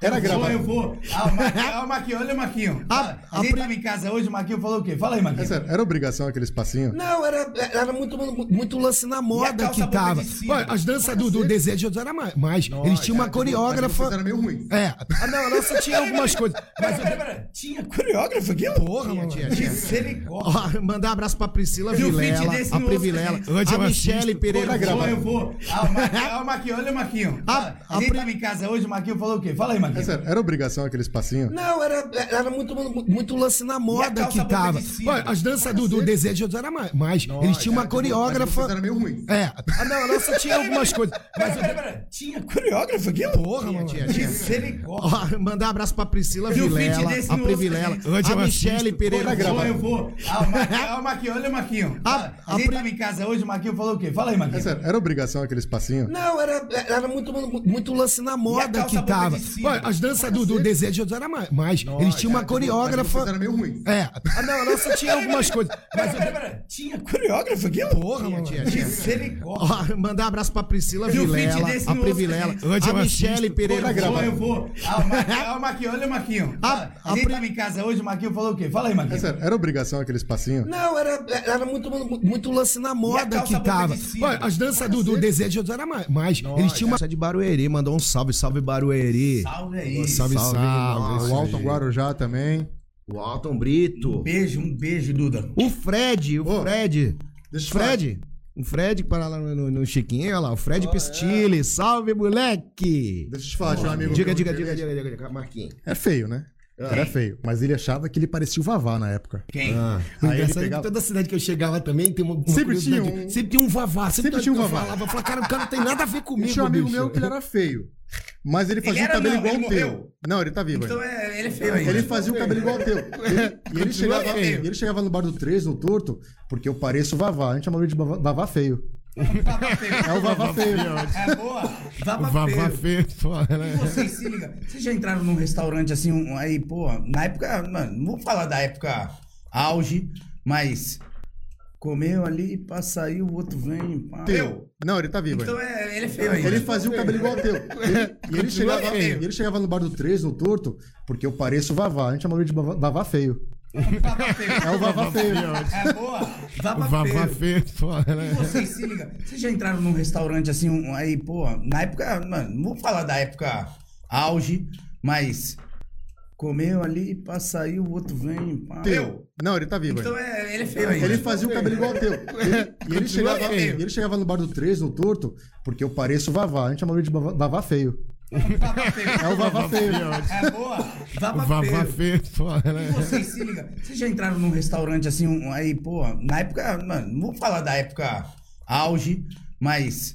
Speaker 1: Era
Speaker 3: Eu vou,
Speaker 1: gravado.
Speaker 3: eu vou. Ah, o Marquinhos, ah, o Marquinhos, olha o Marquinhos.
Speaker 2: A- a
Speaker 3: a gente
Speaker 2: pri-
Speaker 3: tava em casa hoje, o Marquinhos falou o quê? Fala aí,
Speaker 1: É
Speaker 3: Marquinhos.
Speaker 1: sério, era obrigação aqueles passinhos?
Speaker 4: Não, era, era muito, muito lance na moda que tava. Olha, as danças do, do Desejo era mais. mais. Eles tinham uma
Speaker 1: Mas
Speaker 4: coreógrafa.
Speaker 1: era meio ruim.
Speaker 4: É. Ah, não, a nossa tinha algumas coisas.
Speaker 3: Pera,
Speaker 4: Mas
Speaker 3: pera, pera. Tinha coreógrafo aqui?
Speaker 4: Porra, mano.
Speaker 3: Misericórdia.
Speaker 2: Ó, mandar um abraço pra Priscila Vilela, a Privilela, a Michele. Pereira.
Speaker 1: Era
Speaker 3: Eu vou,
Speaker 1: gravado.
Speaker 3: eu vou. Ah, olha o
Speaker 2: a
Speaker 3: gente
Speaker 2: pri-
Speaker 3: tava em casa hoje, o Marquinhos falou o quê? Fala aí,
Speaker 1: É
Speaker 3: Marquinhos.
Speaker 1: sério, era obrigação aqueles passinhos?
Speaker 4: Não, era, era muito, muito lance na moda que tava. Olha, as danças do, do Desejo era mais. mais. Eles tinham uma
Speaker 1: Mas
Speaker 4: coreógrafa.
Speaker 1: era meio ruim.
Speaker 4: É. Ah, não, a nossa tinha algumas coisas.
Speaker 3: Pera,
Speaker 4: Mas
Speaker 3: pera, pera. Tinha coreógrafo aqui?
Speaker 4: Porra, mano.
Speaker 2: Ó, mandar um abraço pra Priscila Vilela,
Speaker 3: desse
Speaker 2: a Privilela, a Michele
Speaker 4: assisto.
Speaker 2: Pereira.
Speaker 1: Era
Speaker 3: Eu vou, vou. Ah, o Marquinhos, olha o Marquinhos.
Speaker 2: Pri-
Speaker 3: tava em casa hoje, o Marquinhos falou o quê? Fala aí,
Speaker 1: É
Speaker 3: Marquinhos.
Speaker 1: sério, era obrigação aqueles passinhos?
Speaker 4: Não, era, era muito, muito lance na moda que tava. Olha, as danças do, do Desejo era mais. mais. Eles tinham uma
Speaker 1: Mas
Speaker 4: coreógrafa.
Speaker 1: era meio ruim.
Speaker 4: É. Ah, não, a nossa tinha algumas coisas.
Speaker 3: Pera,
Speaker 4: Mas
Speaker 3: pera, pera. Tinha coreógrafo aqui?
Speaker 4: Porra, mano.
Speaker 3: Misericórdia.
Speaker 2: Ó, mandar um abraço pra Priscila Vilela, a Privilela, a Michele. Pereira.
Speaker 1: Era
Speaker 3: Eu vou. Ah, o Marquinhos, ah, olha o gente
Speaker 2: pri-
Speaker 3: tava em casa hoje, o Marquinhos falou o quê? Fala aí,
Speaker 1: É
Speaker 3: Marquinhos.
Speaker 1: sério, era obrigação aqueles passinhos?
Speaker 4: Não, era, era muito, muito lance na moda que tava. Olha, as danças do, do Desejo era mais. Eles tinham uma.
Speaker 2: É de Barueri, mandou um salve, salve Barueri.
Speaker 3: Salve aí.
Speaker 4: Salve, salve.
Speaker 2: Salve,
Speaker 1: o Alton Guarujá também.
Speaker 2: O Alton Brito.
Speaker 3: Um beijo, um beijo, Duda.
Speaker 2: O Fred, o
Speaker 1: Ô,
Speaker 2: Fred.
Speaker 1: deixa eu
Speaker 2: Fred. O Fred que para lá no, no- no Chiquinho, olha lá. O Fred Pestilli. Salve, moleque.
Speaker 1: Deixa eu te falar, um amigo
Speaker 2: Diga, diga,
Speaker 1: que
Speaker 2: diga,
Speaker 1: ele-
Speaker 2: diga, diga, diga, Marquinhos.
Speaker 1: É feio, né? Era feio. Mas ele achava que ele parecia o Vavá na época.
Speaker 3: Quem?
Speaker 2: Ah.
Speaker 1: Aí
Speaker 4: engraçado é
Speaker 1: pegava-
Speaker 4: toda cidade que eu chegava também tem uma, uma
Speaker 1: Sempre tinha um-
Speaker 4: Sempre tinha um vavá. Sempre,
Speaker 1: Sempre tinha um vavá.
Speaker 4: Falava, eu falava, cara, o cara não tem nada a ver comigo,
Speaker 1: tinha um amigo
Speaker 4: bicho.
Speaker 1: meu que ele era feio. Mas ele fazia
Speaker 3: Ele
Speaker 1: o cabelo
Speaker 3: não,
Speaker 1: igual ao teu.
Speaker 3: morreu.
Speaker 1: Não, ele tá vivo
Speaker 3: Então é, ele é feio ainda.
Speaker 1: Ele fazia o cabelo igual ao teu. Ele- e ele chegava,
Speaker 3: feio.
Speaker 1: ele chegava no bar do 3, no torto, porque eu pareço o Vavá. A gente chamava ele de Vavá, feio.
Speaker 3: Vavá feio.
Speaker 1: É o Vavá feio.
Speaker 3: É boa. Vavá,
Speaker 4: Vavá
Speaker 3: feio.
Speaker 4: né?
Speaker 3: E vocês se ligam? Vocês já entraram num restaurante assim, um- aí, pô, na época, mano, não vou falar da época auge, mas comeu ali, pá, saiu, o outro vem, pá.
Speaker 1: Teu. Não, ele tá vivo
Speaker 3: Então
Speaker 1: ainda.
Speaker 3: é, ele é feio ainda.
Speaker 1: Ele fazia o cabelo igual ao teu. Ele- e ele chegava,
Speaker 3: feio.
Speaker 1: ele chegava no bar do 3, no torto, porque eu pareço o Vavá. A gente chamava ele de Vavá, Vavá feio.
Speaker 3: Vavá feio.
Speaker 1: É o Vavá feio.
Speaker 3: É boa. Vavá,
Speaker 4: Vavá
Speaker 3: feio.
Speaker 4: feio, foda,
Speaker 3: E
Speaker 4: né?
Speaker 3: vocês se ligam? Vocês já entraram num restaurante assim, um- aí, pô, na época, mano, não vou falar da época auge, mas comeu ali, pá, saiu, o outro vem, pá.
Speaker 1: Teu. Não, ele tá vivo
Speaker 3: Então
Speaker 1: ainda.
Speaker 3: é, ele é feio ainda.
Speaker 1: Ele fazia o cabelo igual ao teu. Ele- e ele chegava, e
Speaker 3: feio.
Speaker 1: ele chegava no bar do 3, no torto, porque eu pareço o Vavá. A gente chamava ele de Vavá, feio.
Speaker 3: Vavá feio.
Speaker 1: É o Vavá feio.
Speaker 3: É boa. Vavá,
Speaker 4: Vavá
Speaker 3: feio.
Speaker 4: feio, foda,
Speaker 3: E
Speaker 4: né?
Speaker 3: vocês se ligam? Vocês já entraram num restaurante assim, um- aí, pô, na época, mano, não vou falar da época auge, mas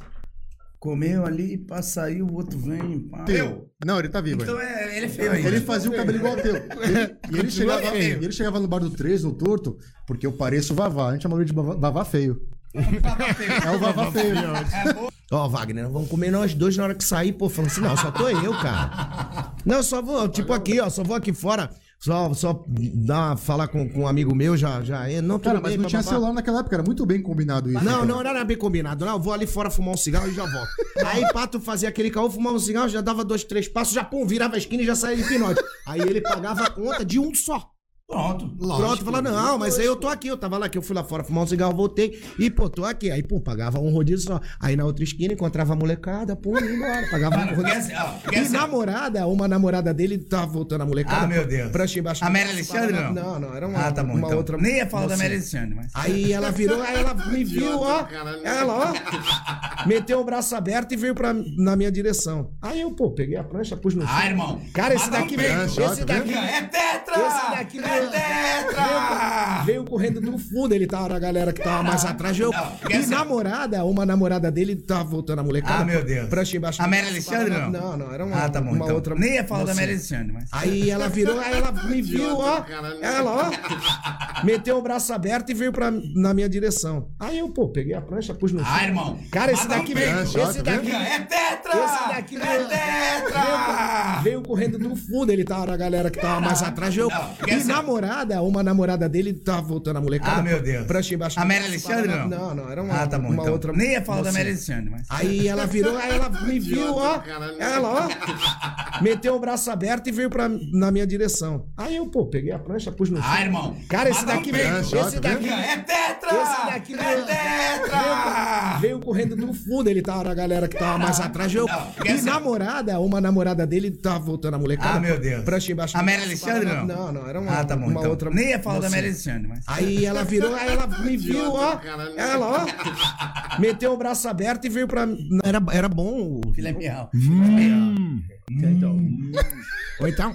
Speaker 3: comeu ali, pá, saiu, o outro vem, pá.
Speaker 1: Teu. Não, ele tá vivo
Speaker 3: Então
Speaker 1: ainda.
Speaker 3: é, ele é feio ainda.
Speaker 1: Ele fazia o cabelo igual ao teu. Ele- e ele chegava,
Speaker 3: feio.
Speaker 1: ele chegava no bar do 3, no torto, porque eu pareço o Vavá. A gente chamava ele de Vavá, feio.
Speaker 3: Vavá feio.
Speaker 1: É o Vavá feio.
Speaker 3: É boa.
Speaker 2: Ó, Wagner, vamos comer nós dois na hora que sair, pô. Falando assim, não, só tô eu, cara. Não, eu só vou, tipo aqui, ó, só vou aqui fora, só, só dar, falar com, com um amigo meu, já, já, é, não,
Speaker 1: Cara, mas
Speaker 2: bem,
Speaker 1: não tinha
Speaker 2: papapá.
Speaker 1: celular naquela época, era muito bem combinado isso.
Speaker 2: Não, não, não era bem combinado. Não, eu vou ali fora fumar um cigarro e já volto. Aí, Pato fazia aquele caô, fumava um cigarro, já dava dois, três passos, já pum, virava a esquina e já saía de pinote. Aí ele pagava a conta de um só.
Speaker 3: Pronto.
Speaker 2: Pronto, fala, não, mas aí eu tô aqui, eu tava lá, que eu fui lá fora fumar um cigarro, voltei, e pô, tô aqui. Aí, pô, pagava um rodízio só. Aí na outra esquina encontrava a molecada, pô, ia embora, pagava
Speaker 3: Mano,
Speaker 2: um rodízio.
Speaker 3: assim, ó,
Speaker 2: E
Speaker 3: assim,
Speaker 2: namorada, uma namorada dele tava voltando a molecada.
Speaker 3: Ah, meu Deus.
Speaker 2: Prancha embaixo.
Speaker 3: A Mary Alexandre, não?
Speaker 2: Não, não, era uma,
Speaker 3: Ah, tá bom.
Speaker 2: uma
Speaker 3: então.
Speaker 2: outra.
Speaker 3: Nem ia falar da. Mary Alexandre, mas.
Speaker 2: Aí ela virou, aí ela me viu, ó. Ela, ó. Meteu o braço aberto e veio pra, na minha direção. Aí eu, pô, peguei a prancha, pus no chão.
Speaker 3: Ah, irmão.
Speaker 2: Cara, esse daqui Esse
Speaker 1: tá
Speaker 2: daqui.
Speaker 3: É tetra!
Speaker 2: Esse daqui
Speaker 3: é
Speaker 2: veio-
Speaker 3: tetra!
Speaker 2: Veio correndo do fundo, ele tava na galera que tava mais atrás. Eu,
Speaker 3: Não,
Speaker 2: e
Speaker 3: assim-
Speaker 2: namorada, uma namorada dele tava voltando a molecada.
Speaker 3: Ah, meu Deus.
Speaker 2: Prancha embaixo.
Speaker 3: A Mary Alexandre, não?
Speaker 2: Não, não, era uma,
Speaker 3: Ah, tá bom.
Speaker 2: uma
Speaker 3: então.
Speaker 2: outra.
Speaker 3: Nem ia falar da. Mary Alexandre, mas.
Speaker 2: Aí ela virou, aí ela me viu, ó. Ela, ó. Meteu o braço aberto e veio pra, na minha direção. Aí eu, pô, peguei a prancha, pus no chão.
Speaker 3: Ah, irmão.
Speaker 2: Cara, esse daqui veio. Esse
Speaker 1: tá
Speaker 2: daqui.
Speaker 3: É tetra!
Speaker 2: Esse daqui
Speaker 3: é
Speaker 2: veio-
Speaker 3: tetra!
Speaker 2: Veio correndo do fundo, ele tava na galera que tava mais atrás. Eu, e
Speaker 3: assim-
Speaker 2: namorada, uma namorada dele tava voltando a molecada.
Speaker 3: Ah, meu Deus.
Speaker 2: Prancha embaixo.
Speaker 3: A Mary Alexandre, não?
Speaker 2: Não, não, era uma,
Speaker 3: Ah, tá bom.
Speaker 2: uma
Speaker 3: então.
Speaker 2: outra.
Speaker 3: Nem ia falar da
Speaker 2: mocinha.
Speaker 3: Mary Alexandre, mas.
Speaker 2: Aí ela virou, aí ela me viu, ó. Ela, ó. Meteu o braço aberto e veio pra, na minha direção. Aí eu, pô, peguei a prancha, pus no chão.
Speaker 3: Ah, irmão.
Speaker 2: Cara, esse daqui veio.
Speaker 1: Ó,
Speaker 2: Esse
Speaker 1: tá
Speaker 2: daqui.
Speaker 3: É tetra!
Speaker 2: Esse daqui
Speaker 3: é
Speaker 2: veio-
Speaker 3: tetra!
Speaker 2: Veio correndo do fundo, ele tava na galera que tava mais atrás. Eu, e namorada, uma namorada dele tava voltando a molecada.
Speaker 3: Ah, meu Deus.
Speaker 2: Prancha embaixo.
Speaker 3: A Mary Alexandre, não?
Speaker 2: Não, não, era uma,
Speaker 3: Ah, tá bom.
Speaker 2: uma
Speaker 3: então.
Speaker 2: outra.
Speaker 3: Nem ia falar da. Mary Alexandre, mas.
Speaker 2: Aí ela virou, aí ela me viu, ó. Ela, ó. Meteu o braço aberto e veio pra. Era, era bom. o-
Speaker 3: Filé miau.
Speaker 2: Então. Ou então.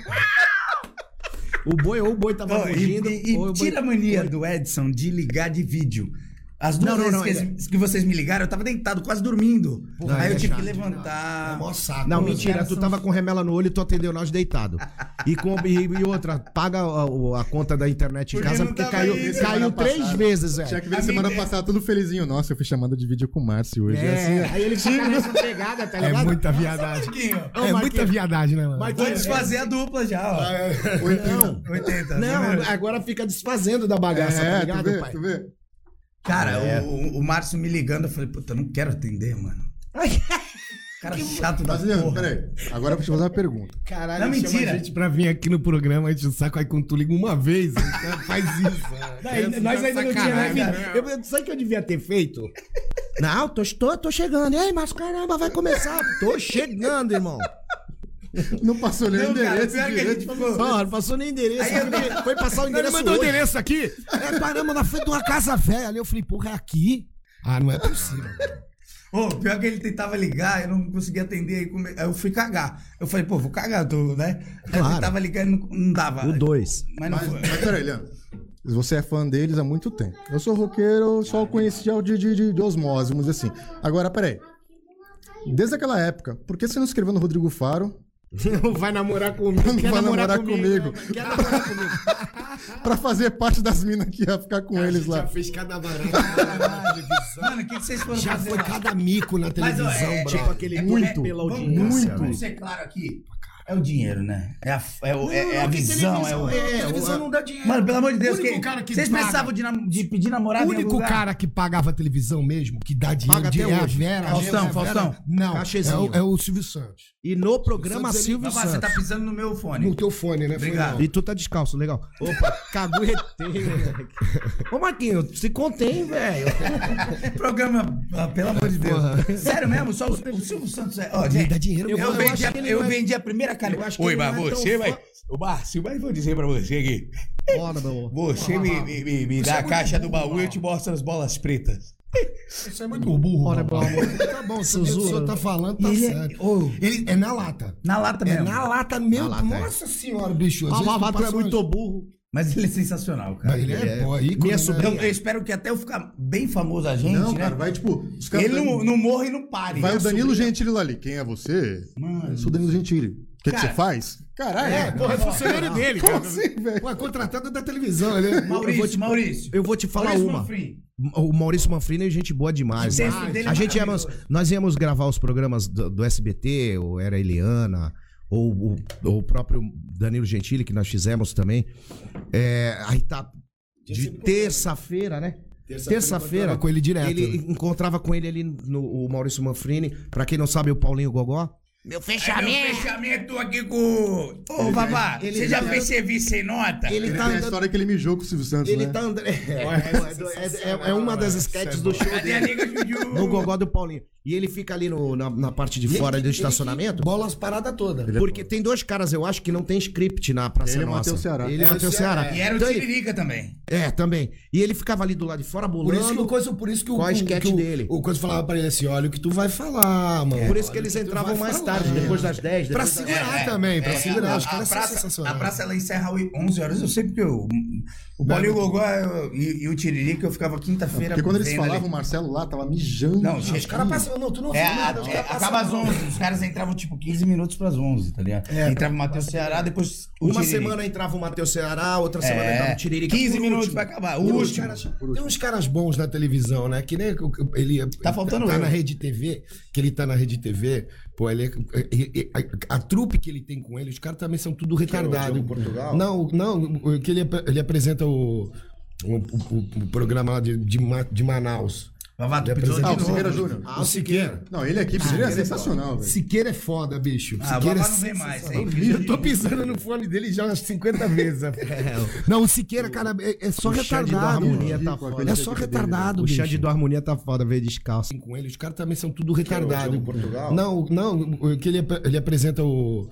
Speaker 2: O boi, ou o boi tava
Speaker 3: e,
Speaker 2: fugindo.
Speaker 3: e- e
Speaker 2: ou o boi-
Speaker 3: tira a mania do Edson de ligar de vídeo. As duas
Speaker 2: Não, não,
Speaker 3: vezes
Speaker 2: não,
Speaker 3: que, eles- que vocês me ligaram, eu tava deitado, quase dormindo. Aí eu
Speaker 2: é
Speaker 3: tive que
Speaker 2: chato.
Speaker 3: levantar.
Speaker 4: É mó saco.
Speaker 2: Não, mentira, tu
Speaker 3: são-
Speaker 2: tava com remela no olho e tu atendeu nós deitado. E, com, e, e outra, paga a, a conta da internet em
Speaker 3: Porque
Speaker 2: casa
Speaker 3: não
Speaker 2: porque caiu,
Speaker 3: aí,
Speaker 2: caiu três
Speaker 1: passada.
Speaker 2: vezes,
Speaker 1: Tinha
Speaker 2: velho.
Speaker 1: que ver
Speaker 3: A
Speaker 1: semana
Speaker 3: minha-
Speaker 1: passada todo felizinho. Nossa, eu fui chamada de vídeo com o Márcio hoje. É, assim,
Speaker 2: É, aí ele fica nessa pegada, tá
Speaker 4: É
Speaker 2: ligado?
Speaker 4: muita viadagem.
Speaker 3: Marquinho,
Speaker 4: É muita viadagem, né, mano?
Speaker 2: Mas
Speaker 3: Vou desfazer a dupla já, ó.
Speaker 2: Não,
Speaker 3: 80.
Speaker 2: não, agora fica desfazendo da bagaça, tá
Speaker 1: é, tu
Speaker 2: ligado,
Speaker 1: vê,
Speaker 2: pai?
Speaker 1: tu vê.
Speaker 3: Cara, o, o Márcio me ligando, eu falei, puta, eu não quero atender, mano. Cara chato da
Speaker 1: Mas,
Speaker 3: porra.
Speaker 1: peraí. Agora eu vou te fazer uma pergunta.
Speaker 4: Caralho,
Speaker 3: Não,
Speaker 4: chama
Speaker 3: mentira.
Speaker 4: a gente pra vir aqui no programa, a gente saco aí quando tu liga uma vez. o cara faz isso.
Speaker 2: Daí, nós ainda não tínhamos, né, filho? Eu, sabe o que eu devia ter feito? Não, tô, tô, tô chegando. E aí, mas caramba, vai começar. Tô chegando, irmão.
Speaker 1: Não passou nem o
Speaker 3: cara,
Speaker 1: endereço
Speaker 3: pior que a
Speaker 1: direito.
Speaker 3: ficou...
Speaker 2: Não, não passou nem endereço.
Speaker 3: Aí eu-
Speaker 2: foi- passar o
Speaker 4: Ele
Speaker 2: endereço
Speaker 4: mandou o endereço aqui. É, caramba, na frente de uma casa velha. Ali eu falei, porra, é aqui? Ah, não é possível.
Speaker 3: Ô, pior que ele tentava ligar, eu não conseguia atender, aí come- aí eu fui cagar. Eu falei, pô, vou cagar, tô, né? Aí
Speaker 2: Claro.
Speaker 3: ele tentava ligar e não, não dava.
Speaker 2: O 2.
Speaker 3: Mas não
Speaker 1: Mas,
Speaker 3: foi.
Speaker 1: mas peraí, Leandro. Você é fã deles há muito tempo. Eu sou roqueiro, só o conheci de, de, de, de osmose, vamos dizer assim. Agora, peraí. Desde aquela época, por que você não escreveu no Rodrigo Faro
Speaker 2: Vai namorar comigo.
Speaker 1: Não
Speaker 2: quer
Speaker 1: vai namorar comigo.
Speaker 2: né? Quer namorar comigo.
Speaker 1: pra fazer parte das minas que ia ficar com eles lá?
Speaker 4: Já fez cada televisão.
Speaker 3: Mano, o que, que vocês foram
Speaker 4: Já
Speaker 3: fazer
Speaker 4: foi
Speaker 3: lá?
Speaker 4: cada mico na
Speaker 3: Mas,
Speaker 4: televisão,
Speaker 3: ó, é,
Speaker 4: bro.
Speaker 3: tipo
Speaker 2: aquele
Speaker 1: Muito,
Speaker 2: pela
Speaker 3: Vamos,
Speaker 2: audiência.
Speaker 3: vamos,
Speaker 2: velho.
Speaker 3: vamos ser claro aqui. É o dinheiro, né? É a, é o- é- é a visão, é o...
Speaker 2: televisão,
Speaker 4: A televisão não dá dinheiro.
Speaker 3: Mano, pelo amor de Deus,
Speaker 4: O único
Speaker 3: que-
Speaker 4: cara que
Speaker 3: vocês
Speaker 4: paga-
Speaker 3: precisavam de, nam- de pedir namorado
Speaker 4: O único cara que pagava a televisão mesmo, que dá dinheiro
Speaker 2: Paga
Speaker 4: de é a
Speaker 2: hoje.
Speaker 4: Vera.
Speaker 3: Faustão,
Speaker 4: é a Vera.
Speaker 3: Faustão.
Speaker 4: Não, é o, é o Silvio Santos.
Speaker 2: E no programa
Speaker 4: Santos, ele-
Speaker 2: Silvio
Speaker 3: Rapaz, você
Speaker 2: Santos.
Speaker 3: tá pisando no meu fone.
Speaker 4: No teu fone, né?
Speaker 3: Obrigado.
Speaker 2: E tu tá descalço, legal. Opa, caguetei, moleque. Ô, Marquinhos, se contém, velho.
Speaker 3: Programa, ah, pelo amor de Deus. Sério mesmo, só o, o Silvio Santos é... Ó,
Speaker 4: dá dinheiro
Speaker 3: eu,
Speaker 2: é-
Speaker 3: vendi a primeira cara.
Speaker 2: Eu acho que
Speaker 3: Oi, mas
Speaker 2: é
Speaker 3: você vai...
Speaker 2: fã-
Speaker 3: Ô, Márcio, mas vou dizer pra você aqui.
Speaker 2: Bora, meu amor.
Speaker 3: Você me, me, me, me dá a caixa do baú e eu te mostro as bolas pretas.
Speaker 4: Isso é muito burro.
Speaker 2: Bora, meu amor.
Speaker 4: Tá bom, se o senhor tá falando, tá
Speaker 3: ele é-
Speaker 4: certo.
Speaker 3: Ô.
Speaker 4: Ele é na lata.
Speaker 3: Na lata
Speaker 4: É
Speaker 3: mesmo.
Speaker 4: na lata mesmo.
Speaker 2: Na lata, é.
Speaker 4: Nossa senhora, bicho. às
Speaker 2: Ah,
Speaker 4: tu
Speaker 2: tu é muito burro.
Speaker 3: Mas ele é sensacional, cara.
Speaker 4: Mas ele é, pô, ícone,
Speaker 2: Minha
Speaker 4: né?
Speaker 3: Eu, eu espero que até eu ficar bem famoso a gente,
Speaker 1: Não,
Speaker 3: né?
Speaker 1: cara, vai tipo.
Speaker 3: Ele não, não morre e não pare.
Speaker 1: Vai o Danilo
Speaker 3: sobrinha-
Speaker 1: Gentili lá ali. Quem é você?
Speaker 3: Mano.
Speaker 1: Eu sou o Danilo Gentili. O que, que você faz? Caralho.
Speaker 4: É, porra, é funcionário dele,
Speaker 1: Como
Speaker 4: cara.
Speaker 1: assim, velho?
Speaker 4: Pô, é contratado da televisão, né?
Speaker 3: Maurício,
Speaker 2: Eu vou te-
Speaker 3: Maurício.
Speaker 2: Eu vou te falar
Speaker 3: Maurício
Speaker 2: uma.
Speaker 3: Manfrim.
Speaker 2: O Maurício Manfrini é gente boa demais. Né?
Speaker 3: é
Speaker 2: a gente íamos, nós íamos gravar os programas do, do SBT, ou era Eliana, ou, o- ou o próprio Danilo Gentili, que nós fizemos também. É, aí tá. De terça-feira, né? Terça-feira.
Speaker 4: encontrava com ele direto,
Speaker 2: Ele
Speaker 4: né?
Speaker 2: encontrava com ele ali no o Maurício Manfrini. Pra quem não sabe, o Paulinho Gogó. Meu
Speaker 3: É meu
Speaker 2: fechamento.
Speaker 3: fechamento aqui com. Ô, Babá,
Speaker 2: ele
Speaker 3: você já
Speaker 2: tá-
Speaker 3: fez serviço sem nota?
Speaker 2: Ele
Speaker 1: Ele
Speaker 2: tá
Speaker 1: tem a
Speaker 2: andando.
Speaker 1: história que ele mijou com o Silvio Santos,
Speaker 2: Ele
Speaker 1: né?
Speaker 2: tá andando. É, é, é- é uma das sketches do show dele. No gogó do Paulinho. E ele fica ali no- na, na parte de fora do estacionamento.
Speaker 4: Bola as paradas todas.
Speaker 2: Porque tem dois caras, eu acho, que não tem script na Praça
Speaker 1: Ele é o
Speaker 2: Nossa.
Speaker 1: Matheus Ceará.
Speaker 2: Ele é o
Speaker 4: É,
Speaker 2: Matheus Ceará.
Speaker 4: Ceará.
Speaker 3: E era o
Speaker 2: Então ele-
Speaker 3: Tiririca também.
Speaker 2: É, também. E ele ficava ali do lado de fora
Speaker 4: Por
Speaker 2: bolando.
Speaker 4: isso que o coisa, por isso que o,
Speaker 2: Qual a
Speaker 4: o-
Speaker 2: sketch
Speaker 4: que
Speaker 2: dele?
Speaker 4: O coisa falava pra ele assim: olha o que tu vai falar, mano.
Speaker 2: Por isso que eles entravam mais
Speaker 4: falar.
Speaker 2: Tarde, depois das 10.
Speaker 4: Pra
Speaker 2: depois das-
Speaker 4: segurar também, pra segurar.
Speaker 3: a,
Speaker 4: Os caras
Speaker 3: a
Speaker 4: são
Speaker 3: praça,
Speaker 4: sensacionais.
Speaker 3: a praça ela encerra às 11 horas. Eu sei porque o, o Paulinho Gogó eu- e, e o Tiririca eu ficava quinta-feira.
Speaker 1: Porque quando eles falavam, o Marcelo lá tava mijando.
Speaker 3: Não, os
Speaker 4: caras
Speaker 1: rir.
Speaker 4: passam. Não, tu não
Speaker 3: É, é,
Speaker 4: caras
Speaker 3: acaba às
Speaker 4: passam-
Speaker 3: 11. Os caras entravam tipo 15 minutos pras 11, tá ligado? Entrava o Matheus Ceará, depois o
Speaker 2: Uma semana entrava o Matheus Ceará, outra semana
Speaker 3: É,
Speaker 2: entrava o Tiririca.
Speaker 3: 15
Speaker 2: por
Speaker 3: minutos vai acabar. O
Speaker 4: Tem uns,
Speaker 3: último.
Speaker 4: caras, tem uns caras bons na televisão, né? Que nem ele
Speaker 3: Tá faltando
Speaker 4: tá
Speaker 3: eu.
Speaker 4: na rede TV, que ele tá na rede TV, pô, ele, é- e- e- a, a trupe que ele tem com ele, os caras também são tudo retardado.
Speaker 2: Portugal?
Speaker 4: Não, não, que ele, ele apresenta o, o, o- o programa lá de, de, de Manaus.
Speaker 3: Tu
Speaker 4: Ele
Speaker 3: pisou de
Speaker 1: Ah, o
Speaker 3: novo.
Speaker 1: Siqueira Júnior.
Speaker 4: Ah, o Siqueira.
Speaker 1: Não, ele aqui seria sensacional, velho.
Speaker 4: Siqueira é foda, bicho.
Speaker 3: Ah, o
Speaker 4: Siqueira é
Speaker 3: não vem mais. hein?
Speaker 4: Eu tô pisando no fone dele já umas 50 vezes. Não, o Siqueira, cara, é, é só
Speaker 2: O Xande do
Speaker 4: retardado.
Speaker 2: Harmonia tá foda.
Speaker 4: É só retardado,
Speaker 2: O
Speaker 4: bicho.
Speaker 2: Xande do Harmonia tá foda, veio descalço.
Speaker 4: com ele, os caras também são tudo retardado.
Speaker 2: Portugal?
Speaker 4: Não, não, o que ele, ele apresenta o,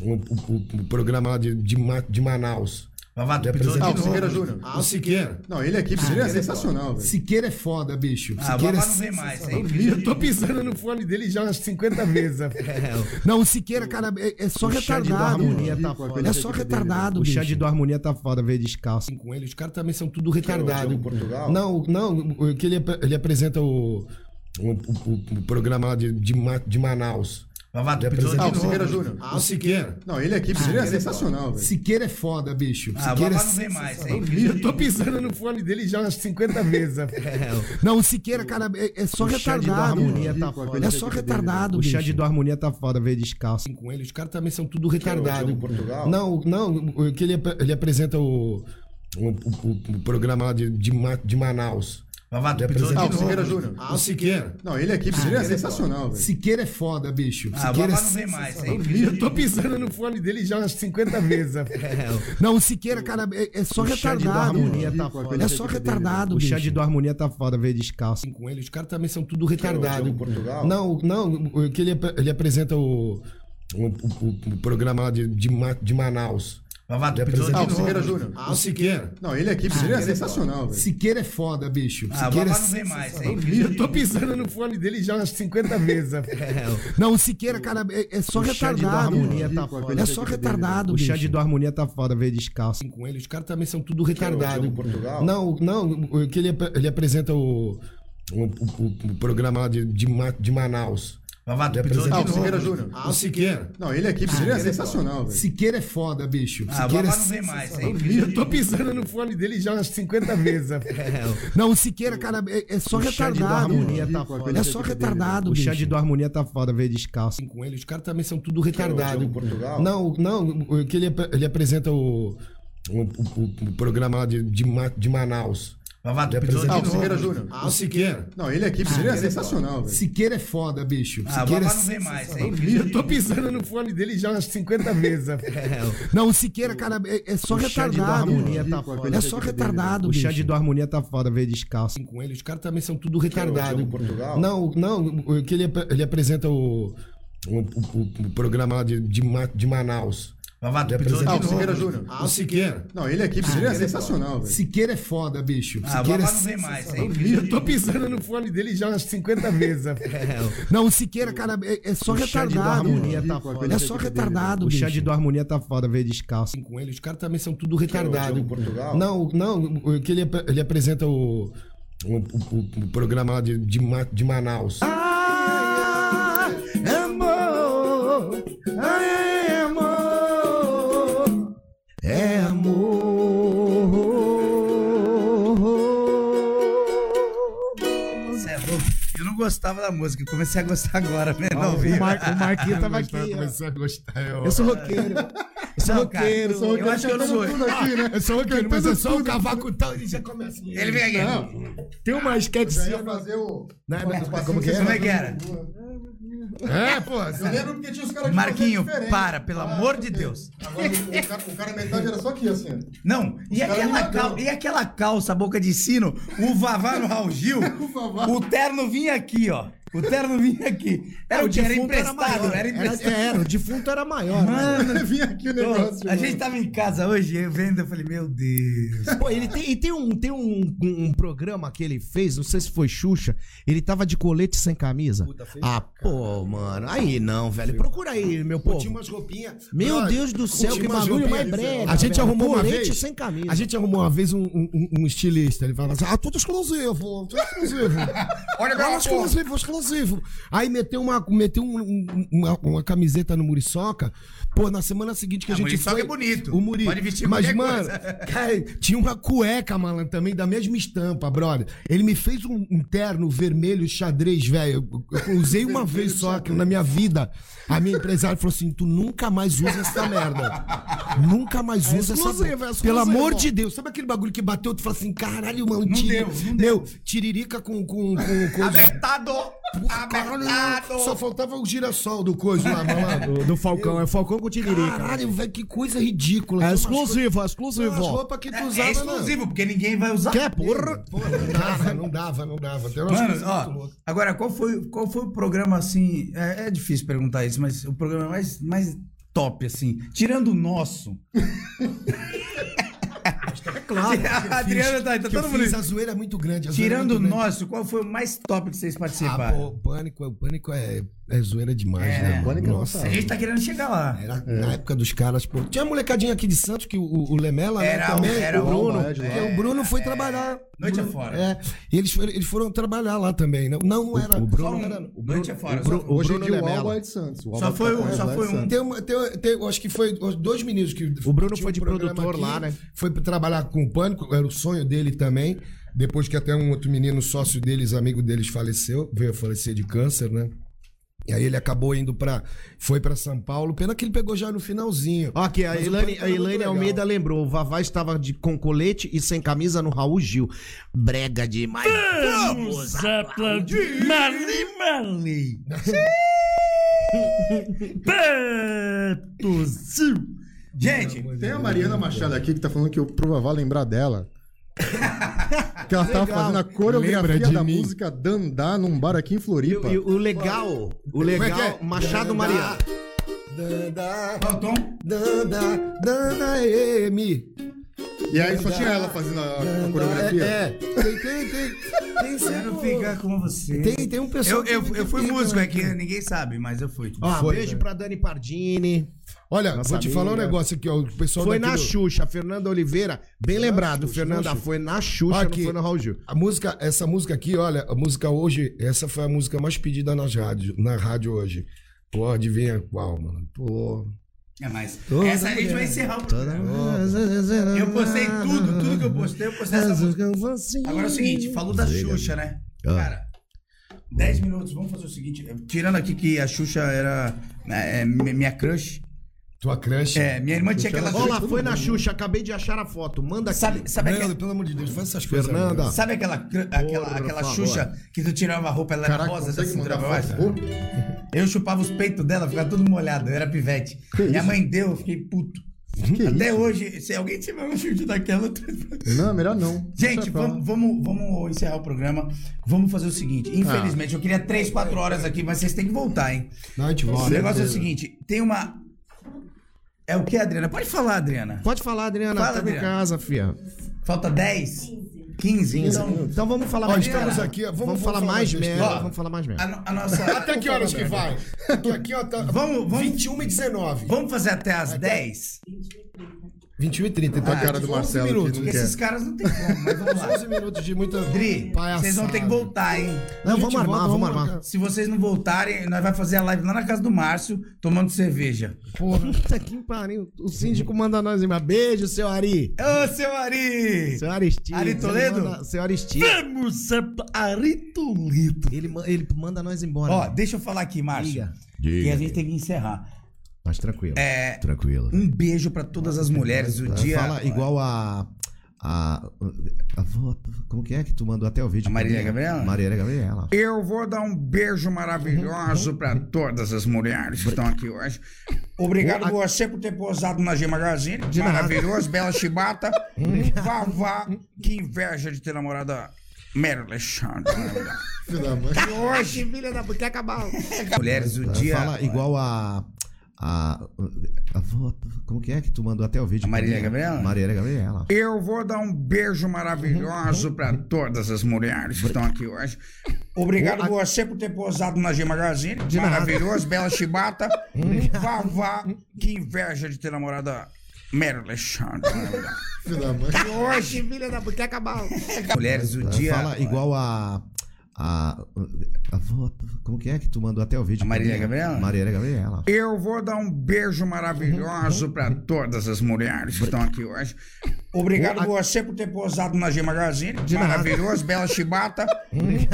Speaker 4: o, o- o programa lá de, de, de Manaus.
Speaker 3: Vavá, tu
Speaker 4: Ele
Speaker 3: pisou de
Speaker 1: Ah, o
Speaker 3: novo.
Speaker 1: Siqueira Júnior.
Speaker 4: Ah, o Siqueira.
Speaker 1: Não, ele aqui seria sensacional, velho.
Speaker 4: Siqueira é foda, bicho.
Speaker 3: Ah, o
Speaker 4: Siqueira
Speaker 3: Vavá
Speaker 4: é
Speaker 3: não vem mais. hein?
Speaker 4: Eu tô pisando no fone dele já umas 50 vezes. Não, o Siqueira, cara, é, é só
Speaker 2: O
Speaker 4: retardado.
Speaker 2: Harmonia tá
Speaker 1: Ridículo,
Speaker 2: foda.
Speaker 4: É só retardado,
Speaker 2: O
Speaker 4: bicho.
Speaker 2: Xande do Harmonia tá foda, veio descalço.
Speaker 4: com ele, os caras também são tudo retardado.
Speaker 2: Portugal?
Speaker 4: Não, não, o que ele, ele apresenta o, o, o- o programa lá de, de, de Manaus.
Speaker 3: Vavá, tu pisou de
Speaker 1: Ah, o
Speaker 3: novo.
Speaker 1: Siqueira Júnior.
Speaker 4: Ah, o Siqueira.
Speaker 1: Não, ele aqui seria sensacional, velho.
Speaker 4: Siqueira é foda, bicho.
Speaker 3: Ah, o
Speaker 4: Siqueira é
Speaker 3: não vem mais. hein?
Speaker 4: Eu tô pisando no fone dele já umas 50 vezes. Não, o Siqueira, cara, é, é só
Speaker 2: O Xande do
Speaker 4: retardado.
Speaker 2: Harmonia tá
Speaker 1: Ridículo,
Speaker 2: foda.
Speaker 4: É só retardado,
Speaker 2: O
Speaker 4: bicho.
Speaker 2: Xande do Harmonia tá foda, veio descalço.
Speaker 4: com ele, os caras também são tudo retardado.
Speaker 2: Portugal?
Speaker 4: Não, não, o que ele, ele apresenta o, o, o- o programa lá de, de, de Manaus.
Speaker 3: Vavá, tu pisou de
Speaker 1: Ah, o
Speaker 3: novo.
Speaker 1: Siqueira Júnior.
Speaker 4: Ah, o Siqueira.
Speaker 1: Não, ele aqui seria sensacional, velho.
Speaker 4: Siqueira é foda, bicho.
Speaker 3: Ah, o
Speaker 4: Siqueira
Speaker 3: Vavá
Speaker 4: é
Speaker 3: não vem mais. hein?
Speaker 4: Eu tô pisando no fone dele já umas 50 vezes. Não, o Siqueira, cara, é, é só
Speaker 2: O
Speaker 4: retardado.
Speaker 2: Harmonia tá foda.
Speaker 4: É só retardado,
Speaker 2: O
Speaker 4: bicho.
Speaker 2: Xande do Harmonia tá foda, veio descalço.
Speaker 4: com ele, os caras também são tudo retardado.
Speaker 2: Portugal?
Speaker 4: Não, não, o que ele, ele apresenta o, o, o- o programa lá de, de, de Manaus.
Speaker 3: Vavá, tu pisou de
Speaker 1: Ah, o. Siqueira Júnior.
Speaker 4: Ah, o Siqueira.
Speaker 1: Não, ele aqui seria sensacional, velho.
Speaker 4: Siqueira é foda, bicho.
Speaker 3: Ah, o
Speaker 4: Siqueira
Speaker 3: Vavá
Speaker 4: é
Speaker 3: não vem mais. hein?
Speaker 4: Eu tô pisando no fone dele já umas 50 vezes. Não, o Siqueira, cara, é, é só
Speaker 2: O
Speaker 4: retardado.
Speaker 2: Harmonia tá foda.
Speaker 4: É só retardado,
Speaker 2: O
Speaker 4: bicho.
Speaker 2: Xande do Harmonia tá foda, veio descalço.
Speaker 4: com ele, os caras também são tudo retardado.
Speaker 2: Portugal?
Speaker 4: Não, não, o que ele, ap- ele apresenta o, o, o- o programa lá de, de Manaus.
Speaker 3: Vavá, tu pisou de
Speaker 1: Ah, o. Siqueira Júnior.
Speaker 4: Ah, o Siqueira.
Speaker 1: Não, ele aqui seria sensacional, velho.
Speaker 4: Siqueira é foda, bicho.
Speaker 3: Ah, o
Speaker 4: Siqueira
Speaker 3: Vavá
Speaker 4: é
Speaker 3: não vem mais. hein?
Speaker 4: Eu tô pisando no fone dele já umas 50 vezes. Não, o Siqueira, cara, é, é só
Speaker 2: O
Speaker 4: retardado.
Speaker 2: Harmonia tá foda.
Speaker 4: É só retardado,
Speaker 2: O
Speaker 4: bicho.
Speaker 2: Xande do Harmonia tá foda, veio descalço.
Speaker 4: com ele, os caras também são tudo retardado.
Speaker 2: Portugal?
Speaker 4: Não, não, o que ele, ap- ele apresenta o, o, o- o programa lá de, de, de Manaus.
Speaker 3: Vavá, tu pisou de
Speaker 1: Ah, o
Speaker 3: novo.
Speaker 1: Siqueira Júnior.
Speaker 4: Ah, o Siqueira.
Speaker 1: Não, ele aqui seria sensacional, velho.
Speaker 4: Siqueira é foda, bicho.
Speaker 3: Ah, o
Speaker 4: Siqueira
Speaker 3: Vavá
Speaker 4: é
Speaker 3: não vem mais. hein?
Speaker 4: Eu tô pisando no fone dele já umas 50 vezes. Não, o Siqueira, cara, é, é só
Speaker 2: O Xande do
Speaker 4: retardado.
Speaker 2: Harmonia tá foda.
Speaker 4: É só retardado,
Speaker 2: O
Speaker 4: bicho.
Speaker 2: Xande do Harmonia tá foda, veio descalço.
Speaker 4: com ele, os caras também são tudo retardado.
Speaker 2: Portugal?
Speaker 4: Não, não, o que ele, ele apresenta o, o, o- o programa lá de, de, de Manaus.
Speaker 3: Tu pisou de
Speaker 1: Ah, o
Speaker 3: novo.
Speaker 1: Siqueira Júnior.
Speaker 4: Ah, o Siqueira.
Speaker 1: Não, ele aqui seria sensacional, velho.
Speaker 4: Siqueira é foda, bicho.
Speaker 3: Ah, o
Speaker 4: Siqueira é
Speaker 3: não vem mais. hein?
Speaker 4: Eu tô pisando no fone dele já umas 50 vezes. Não, o Siqueira, cara, é, é só
Speaker 2: O
Speaker 4: retardado.
Speaker 2: Harmonia tá foda.
Speaker 4: É só retardado,
Speaker 2: O
Speaker 4: bicho.
Speaker 2: Xande do Harmonia tá foda, veio descalço.
Speaker 4: com ele, os caras também são tudo retardado. Não, não, o que ele, ele apresenta o, o, o- o programa lá de, de, de Manaus.
Speaker 2: Ah,
Speaker 3: gostava da música, eu comecei a gostar agora, né? Não,
Speaker 2: O, Mar, o Marquinhos tava aqui. ó.
Speaker 4: Comecei a gostar. Eu,
Speaker 2: Eu sou roqueiro. Eu sou
Speaker 3: Não, cara,
Speaker 2: roqueiro.
Speaker 1: Eu sou
Speaker 3: Eu acho que eu não sou.
Speaker 1: tudo aqui, né?
Speaker 4: eu sou roqueiro, mas é só o cavaco tal, ele já começa.
Speaker 3: Ele vem aqui.
Speaker 1: Não,
Speaker 2: Tem uma
Speaker 1: ia fazer o...
Speaker 2: Como é?
Speaker 1: você
Speaker 3: Como é que era?
Speaker 1: No-
Speaker 4: É, pô.
Speaker 1: Eu lembro porque tinha os caras que
Speaker 3: Marquinho, para, pelo amor de Deus.
Speaker 1: Agora, o, o cara, o cara metade era só aqui, assim.
Speaker 3: Não, e aquela, cal- e aquela calça boca de sino, o Vavá no Raul Gil,
Speaker 1: Vavá.
Speaker 3: o terno vinha aqui, ó. O terno vinha aqui. Era o que era emprestado, era emprestado.
Speaker 2: Era, era, o defunto era maior. né?
Speaker 3: Mano,
Speaker 1: Vinha aqui o
Speaker 3: Pô,
Speaker 1: negócio.
Speaker 3: a gente tava em casa hoje, eu vendo, eu falei, meu Deus.
Speaker 2: Pô, ele tem, e tem, um, tem um, um- programa que ele fez, não sei se foi Xuxa, ele tava de colete sem camisa.
Speaker 4: Puta, fez
Speaker 2: ah, pô, mano. Aí não, velho. Procura aí, meu
Speaker 4: Pô,
Speaker 2: povo.
Speaker 4: tinha umas roupinhas.
Speaker 2: Meu
Speaker 4: Brother,
Speaker 2: Deus do céu, que bagulho mais brega.
Speaker 4: A gente
Speaker 2: velho.
Speaker 4: arrumou uma
Speaker 2: Colete
Speaker 4: vez.
Speaker 2: sem camisa.
Speaker 4: A gente arrumou uma vez um, um- um estilista. Ele falava assim: ah, tudo exclusivo, tudo exclusivo.
Speaker 3: Olha
Speaker 4: Olha, exclusivo, exclusivo. Aí meteu uma, meteu um- um- uma, uma camiseta no Muriçoca. Pô, na semana seguinte que a
Speaker 3: Ah,
Speaker 4: gente
Speaker 3: Muriçoca
Speaker 4: foi...
Speaker 3: é bonito.
Speaker 4: O Muri...
Speaker 3: Pode vestir
Speaker 4: Mas, mano,
Speaker 3: coisa.
Speaker 4: cara, tinha uma cueca, malandro, também da mesma estampa, brother. Ele me fez um, um terno vermelho xadrez, velho. Eu, eu usei uma vez só aquilo na minha vida. A minha empresária falou assim: tu nunca mais usa essa merda. Nunca mais usa essa
Speaker 2: exclusivo, é
Speaker 4: merda.
Speaker 2: exclusivo.
Speaker 4: Pelo amor de Deus. Sabe aquele bagulho que bateu? Tu fala assim: caralho, mano. tiri-
Speaker 3: deu, não
Speaker 4: Meu, tiririca com. com, com, com
Speaker 3: Abertado!
Speaker 4: Caralho,
Speaker 3: Abertado!
Speaker 4: só faltava o girassol do coisa lá, malandro.
Speaker 2: Do, do Falcão, é Falcão com Tiririca.
Speaker 4: Caralho, velho, que coisa ridícula.
Speaker 2: É exclusivo, é exclusivo.
Speaker 4: Roupas que tu
Speaker 3: É,
Speaker 4: usava,
Speaker 3: é exclusivo, porque ninguém vai usar.
Speaker 2: Quer, porra?
Speaker 4: Pô, não dava, não dava, não dava. Tem umas
Speaker 3: Mano, ó, agora, qual foi, qual foi o programa, assim, é, é difícil perguntar isso, mas o programa mais, mais top, assim, tirando o nosso.
Speaker 4: É claro. que eu
Speaker 3: A Adriana
Speaker 4: fiz-
Speaker 3: tá- tá todo mundo-
Speaker 4: fiz, a zoeira é muito grande. zoeira é
Speaker 3: Tirando o
Speaker 4: grande.
Speaker 3: nosso, qual foi o mais top que vocês
Speaker 4: Ah,
Speaker 3: participaram?
Speaker 4: pô, o pânico, o pânico é, é zoeira demais,
Speaker 3: É,
Speaker 4: né? mano?
Speaker 1: Pânico é
Speaker 4: Nossa.
Speaker 3: a gente tá querendo chegar lá.
Speaker 4: Era na época dos caras, pô. Tinha a molecadinha aqui de Santos, que o, o Lemela, né,
Speaker 3: Era o-
Speaker 4: também.
Speaker 3: era o
Speaker 4: Bruno.
Speaker 1: Alba, é,
Speaker 4: o Bruno foi trabalhar.
Speaker 3: Noite
Speaker 4: Bruno-
Speaker 3: afora.
Speaker 4: É. E eles, foram- eles foram trabalhar lá também. Não, não, não era.
Speaker 2: o Bruno-
Speaker 3: Só um,
Speaker 4: era-
Speaker 3: noite afora.
Speaker 2: o
Speaker 3: só-
Speaker 2: Bru- o
Speaker 1: Hoje em
Speaker 2: Bruno
Speaker 1: dia o
Speaker 2: Lemela.
Speaker 1: Alba é de Santos. O
Speaker 3: Só
Speaker 1: Alba
Speaker 3: foi
Speaker 1: tá
Speaker 3: um- só foi um.
Speaker 4: Tem, uma- tem, tem- acho que foi dois meninos que.
Speaker 2: O Bruno foi
Speaker 4: um
Speaker 2: de
Speaker 4: programa
Speaker 2: produtor lá, né?
Speaker 4: Foi pra trabalhar com o Pânico, era o sonho dele também. Depois que até um outro menino, sócio deles, amigo deles, faleceu, veio a falecer de câncer, né? E aí ele acabou indo pra. Foi pra São Paulo. Pena que ele pegou já no finalzinho.
Speaker 2: Ó, Aqui, a Elaine, a
Speaker 4: muito
Speaker 2: Elaine. Almeida lembrou. O Vavá estava de, com colete e sem camisa no Raul Gil. Brega demais. Vamos aplaudir.
Speaker 3: Mali, mali. Gente,
Speaker 1: Tem a Mariana Machado aqui que tá falando que eu provavelmente lembrar dela. Que ela tava fazendo a coreografia da
Speaker 4: mim.
Speaker 1: música Dandá num bar aqui em
Speaker 2: E,
Speaker 1: Floripa.
Speaker 2: e o legal, o
Speaker 4: Como é que
Speaker 2: legal,
Speaker 4: é?
Speaker 2: Machado
Speaker 4: Danda,
Speaker 2: Mariano.
Speaker 4: Danda,
Speaker 3: qual o tom?
Speaker 4: danda, danda, emi.
Speaker 1: E aí só tinha ela fazendo a, a coreografia.
Speaker 4: É, é. Tem, tem, tem. Tem,
Speaker 3: Quero
Speaker 4: sempre-
Speaker 3: ficar com você.
Speaker 4: tem, tem um pessoal.
Speaker 3: Eu, eu, eu fui músico aqui, ninguém sabe, mas eu fui.
Speaker 2: Ó,
Speaker 4: Foi,
Speaker 2: beijo
Speaker 4: né?
Speaker 2: pra Dani Pardini.
Speaker 4: Olha,
Speaker 2: Nossa
Speaker 4: vou te
Speaker 2: amiga.
Speaker 4: falar um negócio aqui, ó. O pessoal
Speaker 2: Foi
Speaker 4: daqui
Speaker 2: na
Speaker 4: do-
Speaker 2: Xuxa, a Fernanda Oliveira. Bem lembrado,
Speaker 4: Xuxa,
Speaker 2: Fernanda.
Speaker 4: Xuxa.
Speaker 2: Foi na Xuxa,
Speaker 4: Aqui.
Speaker 2: não foi no Raul Gil.
Speaker 4: A música, essa música aqui, olha, a música hoje, essa foi a música mais pedida nas rádio, na rádio hoje. Pô, adivinha qual, mano? Pô.
Speaker 3: É, mas
Speaker 2: Toda
Speaker 3: essa a gente vai encerrar o programa. Eu postei tudo, tudo que eu postei, eu postei essa música. Agora é o seguinte, falou da Xuxa, né? Cara, 10 minutos, vamos fazer o seguinte. Tirando aqui que a Xuxa era é, é, minha crush.
Speaker 4: Tua crush.
Speaker 3: É, minha irmã tinha aquela.
Speaker 2: Olha lá, foi na Xuxa, acabei de achar a foto. Manda aqui.
Speaker 3: Sabe, sabe,
Speaker 4: Fernanda,
Speaker 3: aquela,
Speaker 4: pelo amor de Deus, faz essas coisas.
Speaker 2: Fernanda.
Speaker 3: sabe aquela, aquela,
Speaker 2: por
Speaker 3: aquela. Xuxa que tu tirava a roupa, ela era rosa, assim, baixo?
Speaker 1: foto?
Speaker 3: Eu chupava os peitos dela, ficava tudo molhado, eu era pivete. Minha mãe deu, eu fiquei puto.
Speaker 1: Que
Speaker 3: Até
Speaker 1: isso?
Speaker 3: hoje, se alguém tiver um chute daquela, pra-
Speaker 1: Não, melhor não.
Speaker 3: Gente,
Speaker 1: lá.
Speaker 3: vamos, vamos, vamos encerrar o programa. Vamos fazer o seguinte. Infelizmente, eu queria 3, 4 horas aqui, mas vocês têm que voltar, hein?
Speaker 4: Não, a gente
Speaker 3: O
Speaker 4: volta.
Speaker 3: negócio é o seguinte: tem uma. É o que, Adriana? Pode falar, Adriana.
Speaker 2: Pode falar, Adriana.
Speaker 3: Fala,
Speaker 2: em
Speaker 3: Adriana.
Speaker 2: casa, fia.
Speaker 3: Falta 10? 15? Então,
Speaker 2: Então vamos falar
Speaker 4: Ó,
Speaker 2: mais
Speaker 4: estamos aqui,
Speaker 2: Vamos,
Speaker 4: vamos-
Speaker 2: falar
Speaker 4: vamos
Speaker 2: mais
Speaker 4: falar
Speaker 2: merda. Vamos falar mais merda.
Speaker 3: a, a nossa.
Speaker 4: Até que horas que vai? Aqui, aqui ó, tá
Speaker 3: Vamos- vamos-
Speaker 4: 21 e 19.
Speaker 3: Vamos fazer até as 10?
Speaker 4: 21 e 30. Então,
Speaker 1: a cara do
Speaker 4: 11
Speaker 1: Marcelo
Speaker 4: minutos.
Speaker 1: quer.
Speaker 3: esses caras não tem como, mas vamos lá.
Speaker 4: 11 minutos de muita
Speaker 3: Dri,
Speaker 4: palhaçada.
Speaker 3: vocês vão ter que voltar, hein?
Speaker 2: Não, vamos armar,
Speaker 4: volta,
Speaker 2: vamos armar.
Speaker 3: Se vocês não voltarem, nós vamos fazer a live lá na casa do Márcio, tomando cerveja.
Speaker 4: Porra.
Speaker 2: Puta que pariu. O síndico manda nós em Beijo, seu Ari.
Speaker 3: Ô, seu Ari!
Speaker 2: Seu Aristides.
Speaker 3: Ari Toledo?
Speaker 2: manda- Seu Aristides.
Speaker 3: Vamos, Ari Toledo.
Speaker 2: Ele, ele manda nós embora.
Speaker 3: Ó, deixa eu falar aqui, Márcio.
Speaker 2: Diga.
Speaker 3: Que a gente tem que encerrar.
Speaker 2: Mas tranquilo.
Speaker 3: É,
Speaker 2: Tranquilo.
Speaker 3: um beijo pra todas as mulheres. O dia.
Speaker 2: Fala igual a, a, a como que é que tu mandou até o vídeo?
Speaker 3: A
Speaker 2: mim?
Speaker 3: Gabriela?
Speaker 2: Marília Gabriela.
Speaker 3: Eu vou dar um beijo maravilhoso para todas as mulheres que estão aqui hoje. Obrigado você por ter posado na G Magazine.
Speaker 2: De nada.
Speaker 3: Maravilhoso, bela chibata. Vavá, que inveja de ter namorado a Mary Alexandre.
Speaker 1: Filho da mãe.
Speaker 3: Hoje,
Speaker 2: filha da puta, acabou.
Speaker 3: mulheres do dia.
Speaker 2: Fala igual a. A, a como que é que tu mandou até o vídeo?
Speaker 3: A
Speaker 2: mim?
Speaker 3: Gabriela?
Speaker 2: Marília Gabriela.
Speaker 3: Eu vou dar um beijo maravilhoso para todas as mulheres que estão aqui hoje. Obrigado você por ter posado na G Magazine.
Speaker 2: De.
Speaker 3: Maravilhoso, bela chibata. Vavá, que inveja de ter namorado a Mary Alexandre.
Speaker 1: Filho da mãe.
Speaker 3: Hoje,
Speaker 2: filha da puta, acabou.
Speaker 3: mulheres do dia.
Speaker 2: Fala igual a. A, a avó, como que é que tu mandou até o vídeo?
Speaker 3: A
Speaker 2: mim?
Speaker 3: Gabriela?
Speaker 2: Marília Gabriela.
Speaker 3: Eu vou dar um beijo maravilhoso para todas as mulheres que estão aqui hoje. Obrigado você por ter posado na G Magazine.
Speaker 2: De nada.
Speaker 3: Maravilhoso, bela chibata.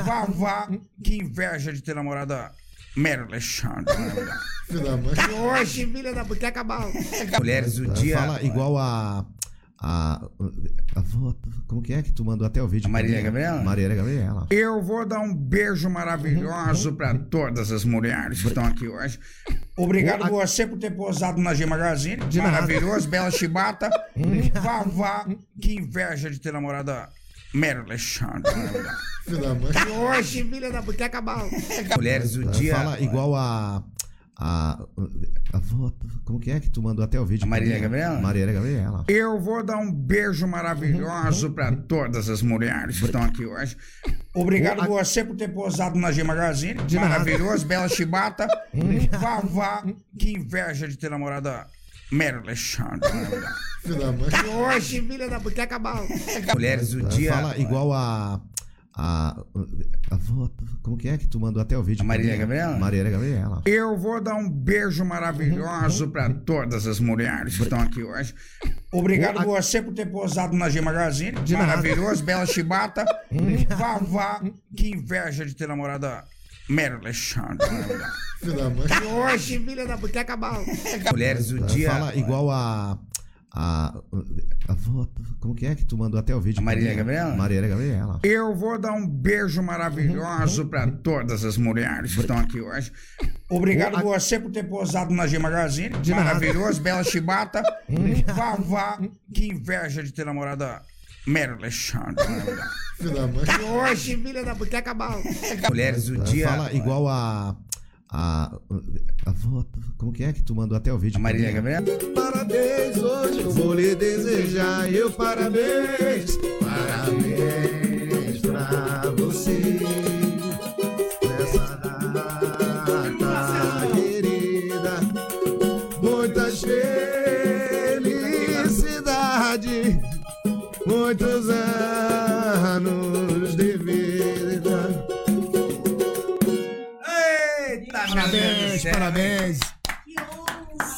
Speaker 3: Vavá, que inveja de ter namorado a Mary Alexandre.
Speaker 1: Filho da mãe.
Speaker 3: Hoje,
Speaker 2: filha da puta, acabou.
Speaker 3: mulheres do dia.
Speaker 2: Fala igual a. A, a como que é que tu mandou até o vídeo?
Speaker 3: A
Speaker 2: mim?
Speaker 3: Gabriela?
Speaker 2: Marília Gabriela.
Speaker 3: Eu vou dar um beijo maravilhoso para todas as mulheres que estão aqui hoje. Obrigado você por ter posado na G Magazine.
Speaker 2: De.
Speaker 3: Maravilhoso, bela chibata. Vavá, que inveja de ter namorado a Mary Alexandre.
Speaker 1: Filho da mãe.
Speaker 3: E hoje,
Speaker 2: filha da puta, acabou.
Speaker 3: mulheres do dia.
Speaker 2: Fala igual a. A, a avó, como que é que tu mandou até o vídeo?
Speaker 3: A Marília
Speaker 2: mim?
Speaker 3: Gabriela?
Speaker 2: Marília Gabriela.
Speaker 3: Eu vou dar um beijo maravilhoso para todas as mulheres que estão aqui hoje. Obrigado você por ter posado na G Magazine.
Speaker 2: De nada.
Speaker 3: Maravilhoso, bela chibata. Vavá, que inveja de ter namorado a Mary Alexandre.
Speaker 1: Filho da mãe.
Speaker 3: Hoje,
Speaker 2: filha da puta, acabou.
Speaker 3: mulheres do dia.
Speaker 2: Fala igual a. A, a como que é que tu mandou até o vídeo?
Speaker 3: A
Speaker 2: mim?
Speaker 3: Gabriela?
Speaker 2: Marília Gabriela.
Speaker 3: Eu vou dar um beijo maravilhoso para todas as mulheres que estão aqui hoje. Obrigado você por ter posado na G Magazine.
Speaker 2: De.
Speaker 3: Maravilhoso, bela chibata. Vavá, que inveja de ter namorado a Mary Alexandre.
Speaker 1: Filho da mãe.
Speaker 3: Hoje,
Speaker 2: filha da puta, acabou.
Speaker 3: mulheres do dia.
Speaker 2: Fala igual a. A, a como que é que tu mandou até o vídeo?
Speaker 3: A
Speaker 2: mim?
Speaker 3: Gabriela?
Speaker 2: Marília Gabriela.
Speaker 3: Eu vou dar um beijo maravilhoso para todas as mulheres que estão aqui hoje. Obrigado você por ter posado na G Magazine.
Speaker 2: De nada.
Speaker 3: Maravilhoso, bela chibata. Vavá, que inveja de ter namorado a Mary Alexandre.
Speaker 1: Filho da mãe.
Speaker 3: E hoje,
Speaker 2: filha da puta, acabou.
Speaker 3: mulheres do dia.
Speaker 2: Fala igual a. A, a avó, como que é que tu mandou até o vídeo?
Speaker 3: A Marília? Gabriela.
Speaker 2: Parabéns, hoje eu vou lhe desejar eu parabéns, parabéns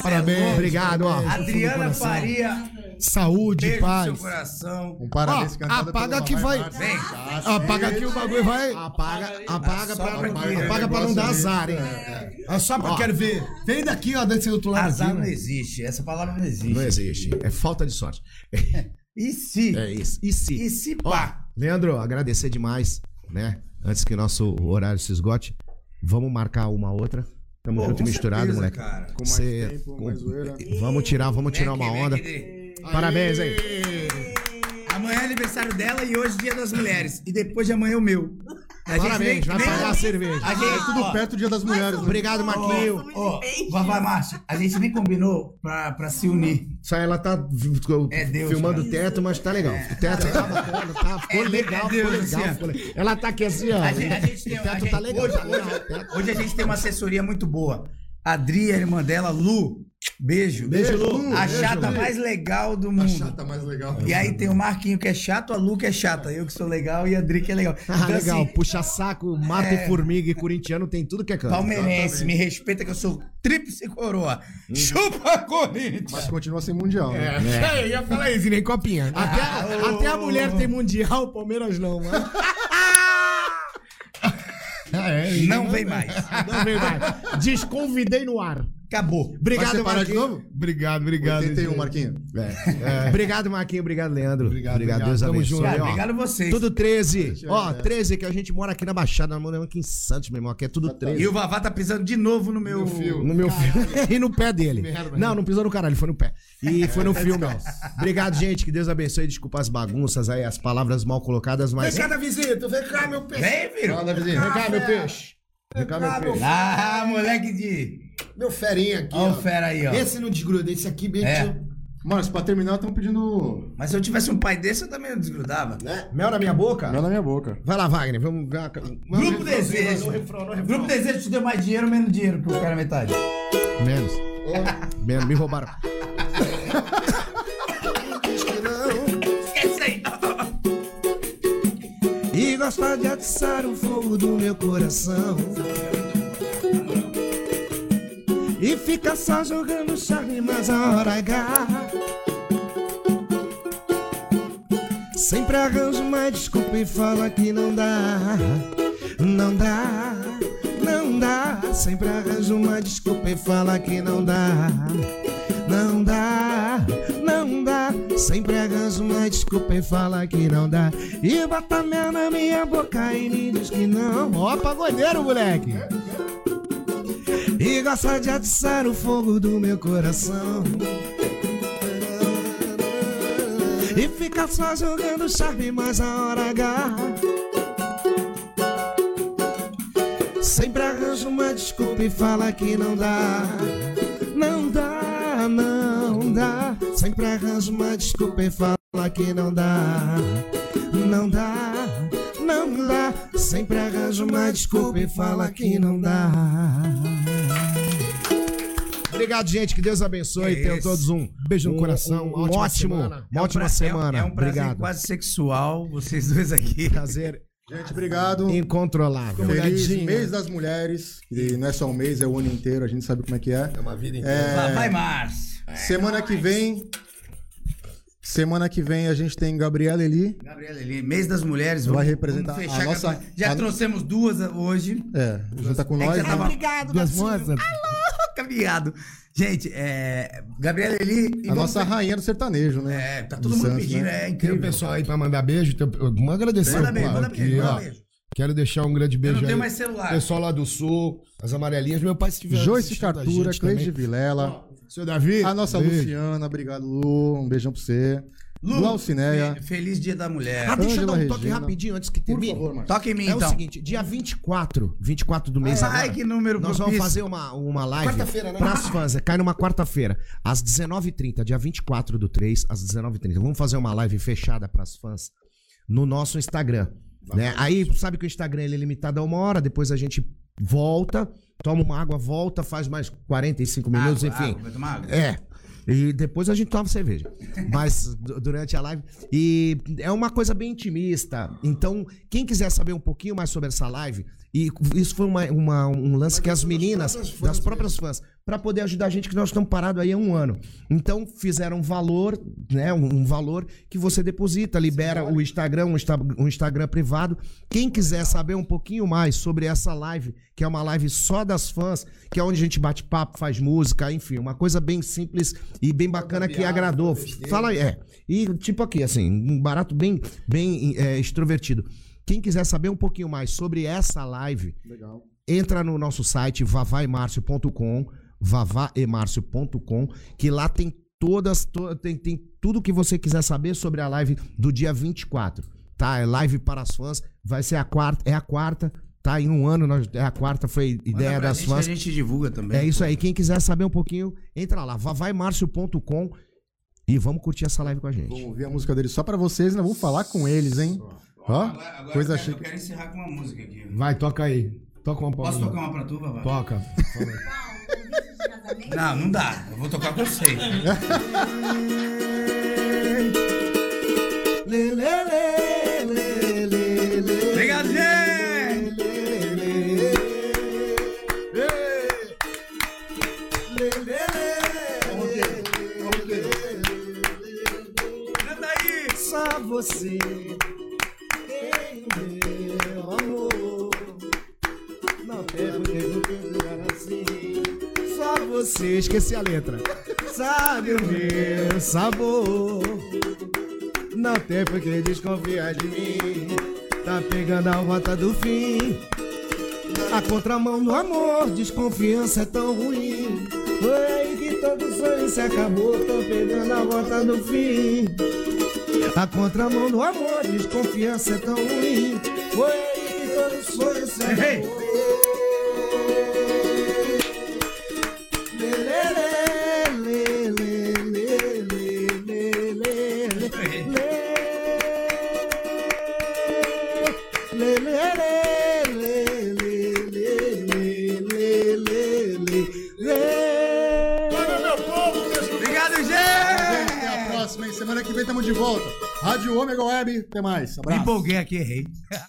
Speaker 3: É
Speaker 4: Parabéns.
Speaker 2: Obrigado, ó.
Speaker 3: Adriana Faria,
Speaker 4: Saúde,
Speaker 3: beijo no
Speaker 4: paz.
Speaker 3: seu coração.
Speaker 1: Um parabéns
Speaker 4: Ó, apaga que vai-
Speaker 3: Vem.
Speaker 4: Apaga aqui o bagulho vai.
Speaker 2: Apaga, apaga pra,
Speaker 3: aqui,
Speaker 2: apaga pra não dar azar, hein?
Speaker 4: É só pra quero ver. Vem daqui, ó, desse outro lado
Speaker 3: Azar
Speaker 4: aqui.
Speaker 3: não
Speaker 4: né?
Speaker 3: existe, essa palavra não existe.
Speaker 2: Não existe. É falta de sorte.
Speaker 3: E se?
Speaker 2: É isso. E se?
Speaker 3: E se
Speaker 2: Ó,
Speaker 3: pá?
Speaker 2: Leandro, agradecer demais, né? Antes que nosso horário se esgote, vamos marcar uma outra. Tamo
Speaker 3: Pô,
Speaker 2: junto e misturado,
Speaker 3: certeza,
Speaker 2: moleque.
Speaker 3: cara.
Speaker 1: Com mais
Speaker 2: Cê-
Speaker 1: tempo,
Speaker 2: com-
Speaker 1: mais zoeira.
Speaker 2: Vamos tirar, vamos tirar uma onda. Parabéns, hein?
Speaker 3: Amanhã é aniversário dela e hoje dia das mulheres. E depois de amanhã é o meu. A gente
Speaker 2: Parabéns,
Speaker 3: nem-
Speaker 2: vai
Speaker 3: nem-
Speaker 2: pagar a cerveja.
Speaker 3: A gente,
Speaker 1: É tudo
Speaker 3: ó,
Speaker 1: perto do dia das mulheres. né?
Speaker 2: Obrigado, Marquinho.
Speaker 3: Ó, Vavá Márcio, a gente nem combinou pra, pra se unir.
Speaker 2: Só ela tá
Speaker 3: É Deus,
Speaker 2: filmando
Speaker 3: cara.
Speaker 2: o teto, mas tá legal. O teto tá bacana, tá, ficou
Speaker 3: É,
Speaker 2: legal,
Speaker 3: é Deus,
Speaker 2: ficou
Speaker 3: assim,
Speaker 2: legal,
Speaker 3: ó.
Speaker 2: ficou legal. Ela tá aqui assim, ó.
Speaker 3: A gente, a gente tem,
Speaker 2: o
Speaker 3: a
Speaker 2: teto
Speaker 3: gente-
Speaker 2: tá legal.
Speaker 3: hoje,
Speaker 2: tá legal,
Speaker 3: hoje-
Speaker 2: teto.
Speaker 3: hoje a gente tem uma assessoria muito boa. A Dri, a irmã dela, Lu. Beijo.
Speaker 2: Beijo, Lu.
Speaker 3: A
Speaker 2: Beijo,
Speaker 3: chata
Speaker 2: Lu.
Speaker 3: mais legal do mundo.
Speaker 1: Chata mais legal.
Speaker 3: E aí tem o Marquinho que é chato, a Lu que é chata. Eu que sou legal e a Dri que é legal.
Speaker 2: Ah,
Speaker 3: Então,
Speaker 2: legal.
Speaker 3: assim,
Speaker 2: Puxa saco, mata
Speaker 3: É.
Speaker 2: formiga e corintiano tem tudo que é canto.
Speaker 3: palmeirense, me respeita que eu sou tríplice coroa. Chupa Corinthians!
Speaker 1: Mas continua sem mundial. Né?
Speaker 4: É, eu ia falar isso, nem copinha.
Speaker 2: Até, até a mulher tem mundial, o Palmeiras não, mano.
Speaker 4: É,
Speaker 3: Não vem mais.
Speaker 2: Não vem mais. Desconvidei no ar.
Speaker 3: Acabou.
Speaker 2: Obrigado,
Speaker 1: Vai separar de
Speaker 2: Marquinhos.
Speaker 1: novo?
Speaker 4: Obrigado, obrigado.
Speaker 1: 81,
Speaker 4: gente.
Speaker 1: Marquinho.
Speaker 4: É.
Speaker 2: Obrigado, Marquinho. Obrigado, Leandro.
Speaker 4: Obrigado, obrigado.
Speaker 2: Deus
Speaker 4: Tamo
Speaker 2: abençoe.
Speaker 4: junto.
Speaker 3: Cara,
Speaker 2: Ó,
Speaker 3: obrigado a vocês.
Speaker 2: Tudo 13. Ó,
Speaker 1: é.
Speaker 2: 13 que a gente mora aqui na Baixada, nós moramos aqui em Santos, meu irmão. Aqui é tudo 13.
Speaker 3: E o Vavá tá pisando de novo no meu.
Speaker 2: No meu filme. e no pé dele.
Speaker 4: merda,
Speaker 2: não, não pisou no caralho, foi no pé. E foi no filme, ó. Obrigado, gente. Que Deus abençoe. Desculpa as bagunças aí, as palavras mal colocadas,
Speaker 4: Vem
Speaker 2: mas.
Speaker 4: cá, Davisito. Vem cá, meu peixe.
Speaker 3: Vem, filho.
Speaker 2: Vem cá, meu peixe. Vem cá, meu peixe.
Speaker 3: Ah, moleque de.
Speaker 4: Meu ferinha aqui,
Speaker 3: Ó,
Speaker 4: ó.
Speaker 3: o fera aí, ó.
Speaker 4: Esse não desgruda, esse aqui bem
Speaker 3: É.
Speaker 4: tio.
Speaker 1: Mano, pra terminar, estão pedindo
Speaker 3: Mas se eu tivesse um pai desse, eu também não desgrudava.
Speaker 4: Né?
Speaker 2: Mel na minha boca?
Speaker 1: mel na minha boca.
Speaker 2: Vai lá, Wagner. Vamos.
Speaker 3: Grupo Desejo. Grupo Desejo te deu mais dinheiro ou menos dinheiro pro cara metade?
Speaker 2: Menos. Menos. Me roubaram. gosta de atiçar o fogo do meu coração. E fica só jogando charme, mas a hora H. Sempre arranjo uma desculpa e fala que não dá. Não dá, não dá. Sempre arranjo uma desculpa e fala que não dá. Não dá, não dá. Sempre arranjo uma desculpa e fala que não dá. E bota mel na minha boca e me diz que não. Ó, pagodeiro, moleque. E gosta de atiçar o fogo do meu coração. E fica só jogando charme, mas a hora H. Sempre arranja uma desculpa e fala que não dá. Não dá, não. Sempre arranja uma desculpa e fala que não dá. Não dá, não dá. Sempre arranja uma desculpa e fala que não dá. Obrigado, gente. Que Deus abençoe.
Speaker 3: Que
Speaker 2: Tenham todos um
Speaker 4: Beijo no
Speaker 2: um-
Speaker 4: coração,
Speaker 2: Um,
Speaker 4: uma ótima
Speaker 2: ótimo,
Speaker 4: semana.
Speaker 2: uma ótima
Speaker 3: pra-
Speaker 2: semana.
Speaker 3: É, um prazer
Speaker 2: Obrigado.
Speaker 3: quase sexual, vocês dois aqui.
Speaker 2: Prazer
Speaker 1: Gente, obrigado.
Speaker 2: incontrolável.
Speaker 1: Feliz mês das mulheres. E não é só um mês, é o ano inteiro, a gente sabe como é que é.
Speaker 4: É uma vida inteira.
Speaker 1: É,
Speaker 3: Vai, Márcio.
Speaker 1: Semana que vem. Semana que vem a gente tem Gabriela Eli.
Speaker 3: Gabriela Eli, mês das mulheres.
Speaker 1: Vai representar a nossa-
Speaker 3: Já
Speaker 1: a-
Speaker 3: trouxemos duas hoje.
Speaker 1: É, junta com
Speaker 3: É
Speaker 1: nós.
Speaker 3: tava-
Speaker 1: né?
Speaker 3: Obrigado,
Speaker 4: Duas moças.
Speaker 3: Obrigado. Gente, é, Gabriela Eli.
Speaker 1: A nossa
Speaker 3: fe-
Speaker 1: rainha do sertanejo, né?
Speaker 3: É, tá todo
Speaker 1: De
Speaker 3: mundo
Speaker 1: Santos,
Speaker 3: pedindo,
Speaker 1: né?
Speaker 3: é
Speaker 4: Tem o
Speaker 3: incrível.
Speaker 4: pessoal aí pra mandar beijo. Tem, vamos agradecer.
Speaker 3: Manda beijo, manda beijo, manda beijo.
Speaker 4: Quero deixar um grande
Speaker 3: Eu
Speaker 4: beijo
Speaker 3: não tenho
Speaker 4: aí.
Speaker 3: mais celular.
Speaker 4: Pessoal lá do Sul, as amarelinhas. Meu pai, se tiver
Speaker 1: Joyce Cartura, Cleide. Vilela.
Speaker 4: Seu Davi.
Speaker 1: A nossa
Speaker 4: beijo.
Speaker 1: Luciana, obrigado, Lu. Um beijão pra você.
Speaker 3: Lu,
Speaker 1: Lu Alcineia.
Speaker 3: fe- Feliz Dia da Mulher.
Speaker 2: Ah, deixa eu dar um toque
Speaker 1: Regina.
Speaker 2: rapidinho antes que
Speaker 1: Por
Speaker 2: termine.
Speaker 1: favor, Marcos.
Speaker 3: Toca em mim,
Speaker 2: É
Speaker 3: então.
Speaker 2: o seguinte, dia 24, 24 do mês
Speaker 3: Ai,
Speaker 2: agora,
Speaker 3: que número
Speaker 2: nós vamos fazer uma, uma live
Speaker 4: Quarta-feira, né?
Speaker 2: pras fãs. Cai numa quarta-feira, às 19h30, dia 24 do 3, às 19h30. Vamos fazer uma live fechada pras fãs no nosso Instagram. Né? Aí, sabe que o Instagram ele é limitado a uma hora, depois a gente volta, toma uma água, volta, faz mais 45 minutos,
Speaker 3: Água,
Speaker 2: enfim.
Speaker 3: água, vai tomar água?
Speaker 2: É. E depois a gente toma cerveja. Mas du- durante a live. E é uma coisa bem intimista. Então, quem quiser saber um pouquinho mais sobre essa live, e isso foi uma- uma- um lance que as meninas,
Speaker 4: fãs
Speaker 2: das próprias fãs, para poder ajudar a gente, que nós estamos parados aí há um ano. Então, fizeram um valor, né? Um, um valor que você deposita, libera o Instagram, um, Insta- um Instagram privado. Quem quiser saber um pouquinho mais sobre essa live, que é uma live só das fãs, que é onde a gente bate papo, faz música, enfim, uma coisa bem simples e bem bacana que agradou. Fala aí, é. E tipo aqui, assim, um barato bem, bem é, extrovertido. Quem quiser saber um pouquinho mais sobre essa live,
Speaker 1: Legal.
Speaker 2: entra no nosso site vavaimarcio.com, vavaemarcio.com, que lá tem todas, to- tem, tem tudo que você quiser saber sobre a live do dia 24, tá? É live para as fãs, vai ser a quarta, é a quarta, tá? Em um ano, nós, é a quarta, foi ideia das
Speaker 3: gente
Speaker 2: fãs.
Speaker 3: A gente divulga também.
Speaker 2: É isso aí, quem quiser saber um pouquinho, entra lá, vavaimarcio.com e vamos curtir essa live com a gente.
Speaker 1: Vamos ouvir a música deles só pra vocês, né? Vamos falar com eles, hein? Ó,
Speaker 3: Agora, agora
Speaker 1: coisa
Speaker 3: eu, quero, eu
Speaker 1: chique.
Speaker 3: quero encerrar com uma música aqui.
Speaker 4: Vai, toca aí. Toca uma
Speaker 3: Posso tocar uma pra tu, Vavá?
Speaker 4: Toca.
Speaker 3: Não, não dá. Eu vou tocar com você. Obrigado, gente! Canta aí!
Speaker 2: Só você você esqueci a letra. Sabe o meu sabor. Não tem por que desconfiar de mim. Tá pegando a rota do fim. A contramão do amor, desconfiança é tão ruim. Foi aí que todo sonho se acabou. Tô pegando a rota do fim. A contramão do amor, desconfiança é tão ruim. Foi aí que todo sonho se acabou. Lê,
Speaker 1: Ômega Web. Até mais.
Speaker 3: Me
Speaker 1: Abraço.
Speaker 3: empolguei aqui, errei.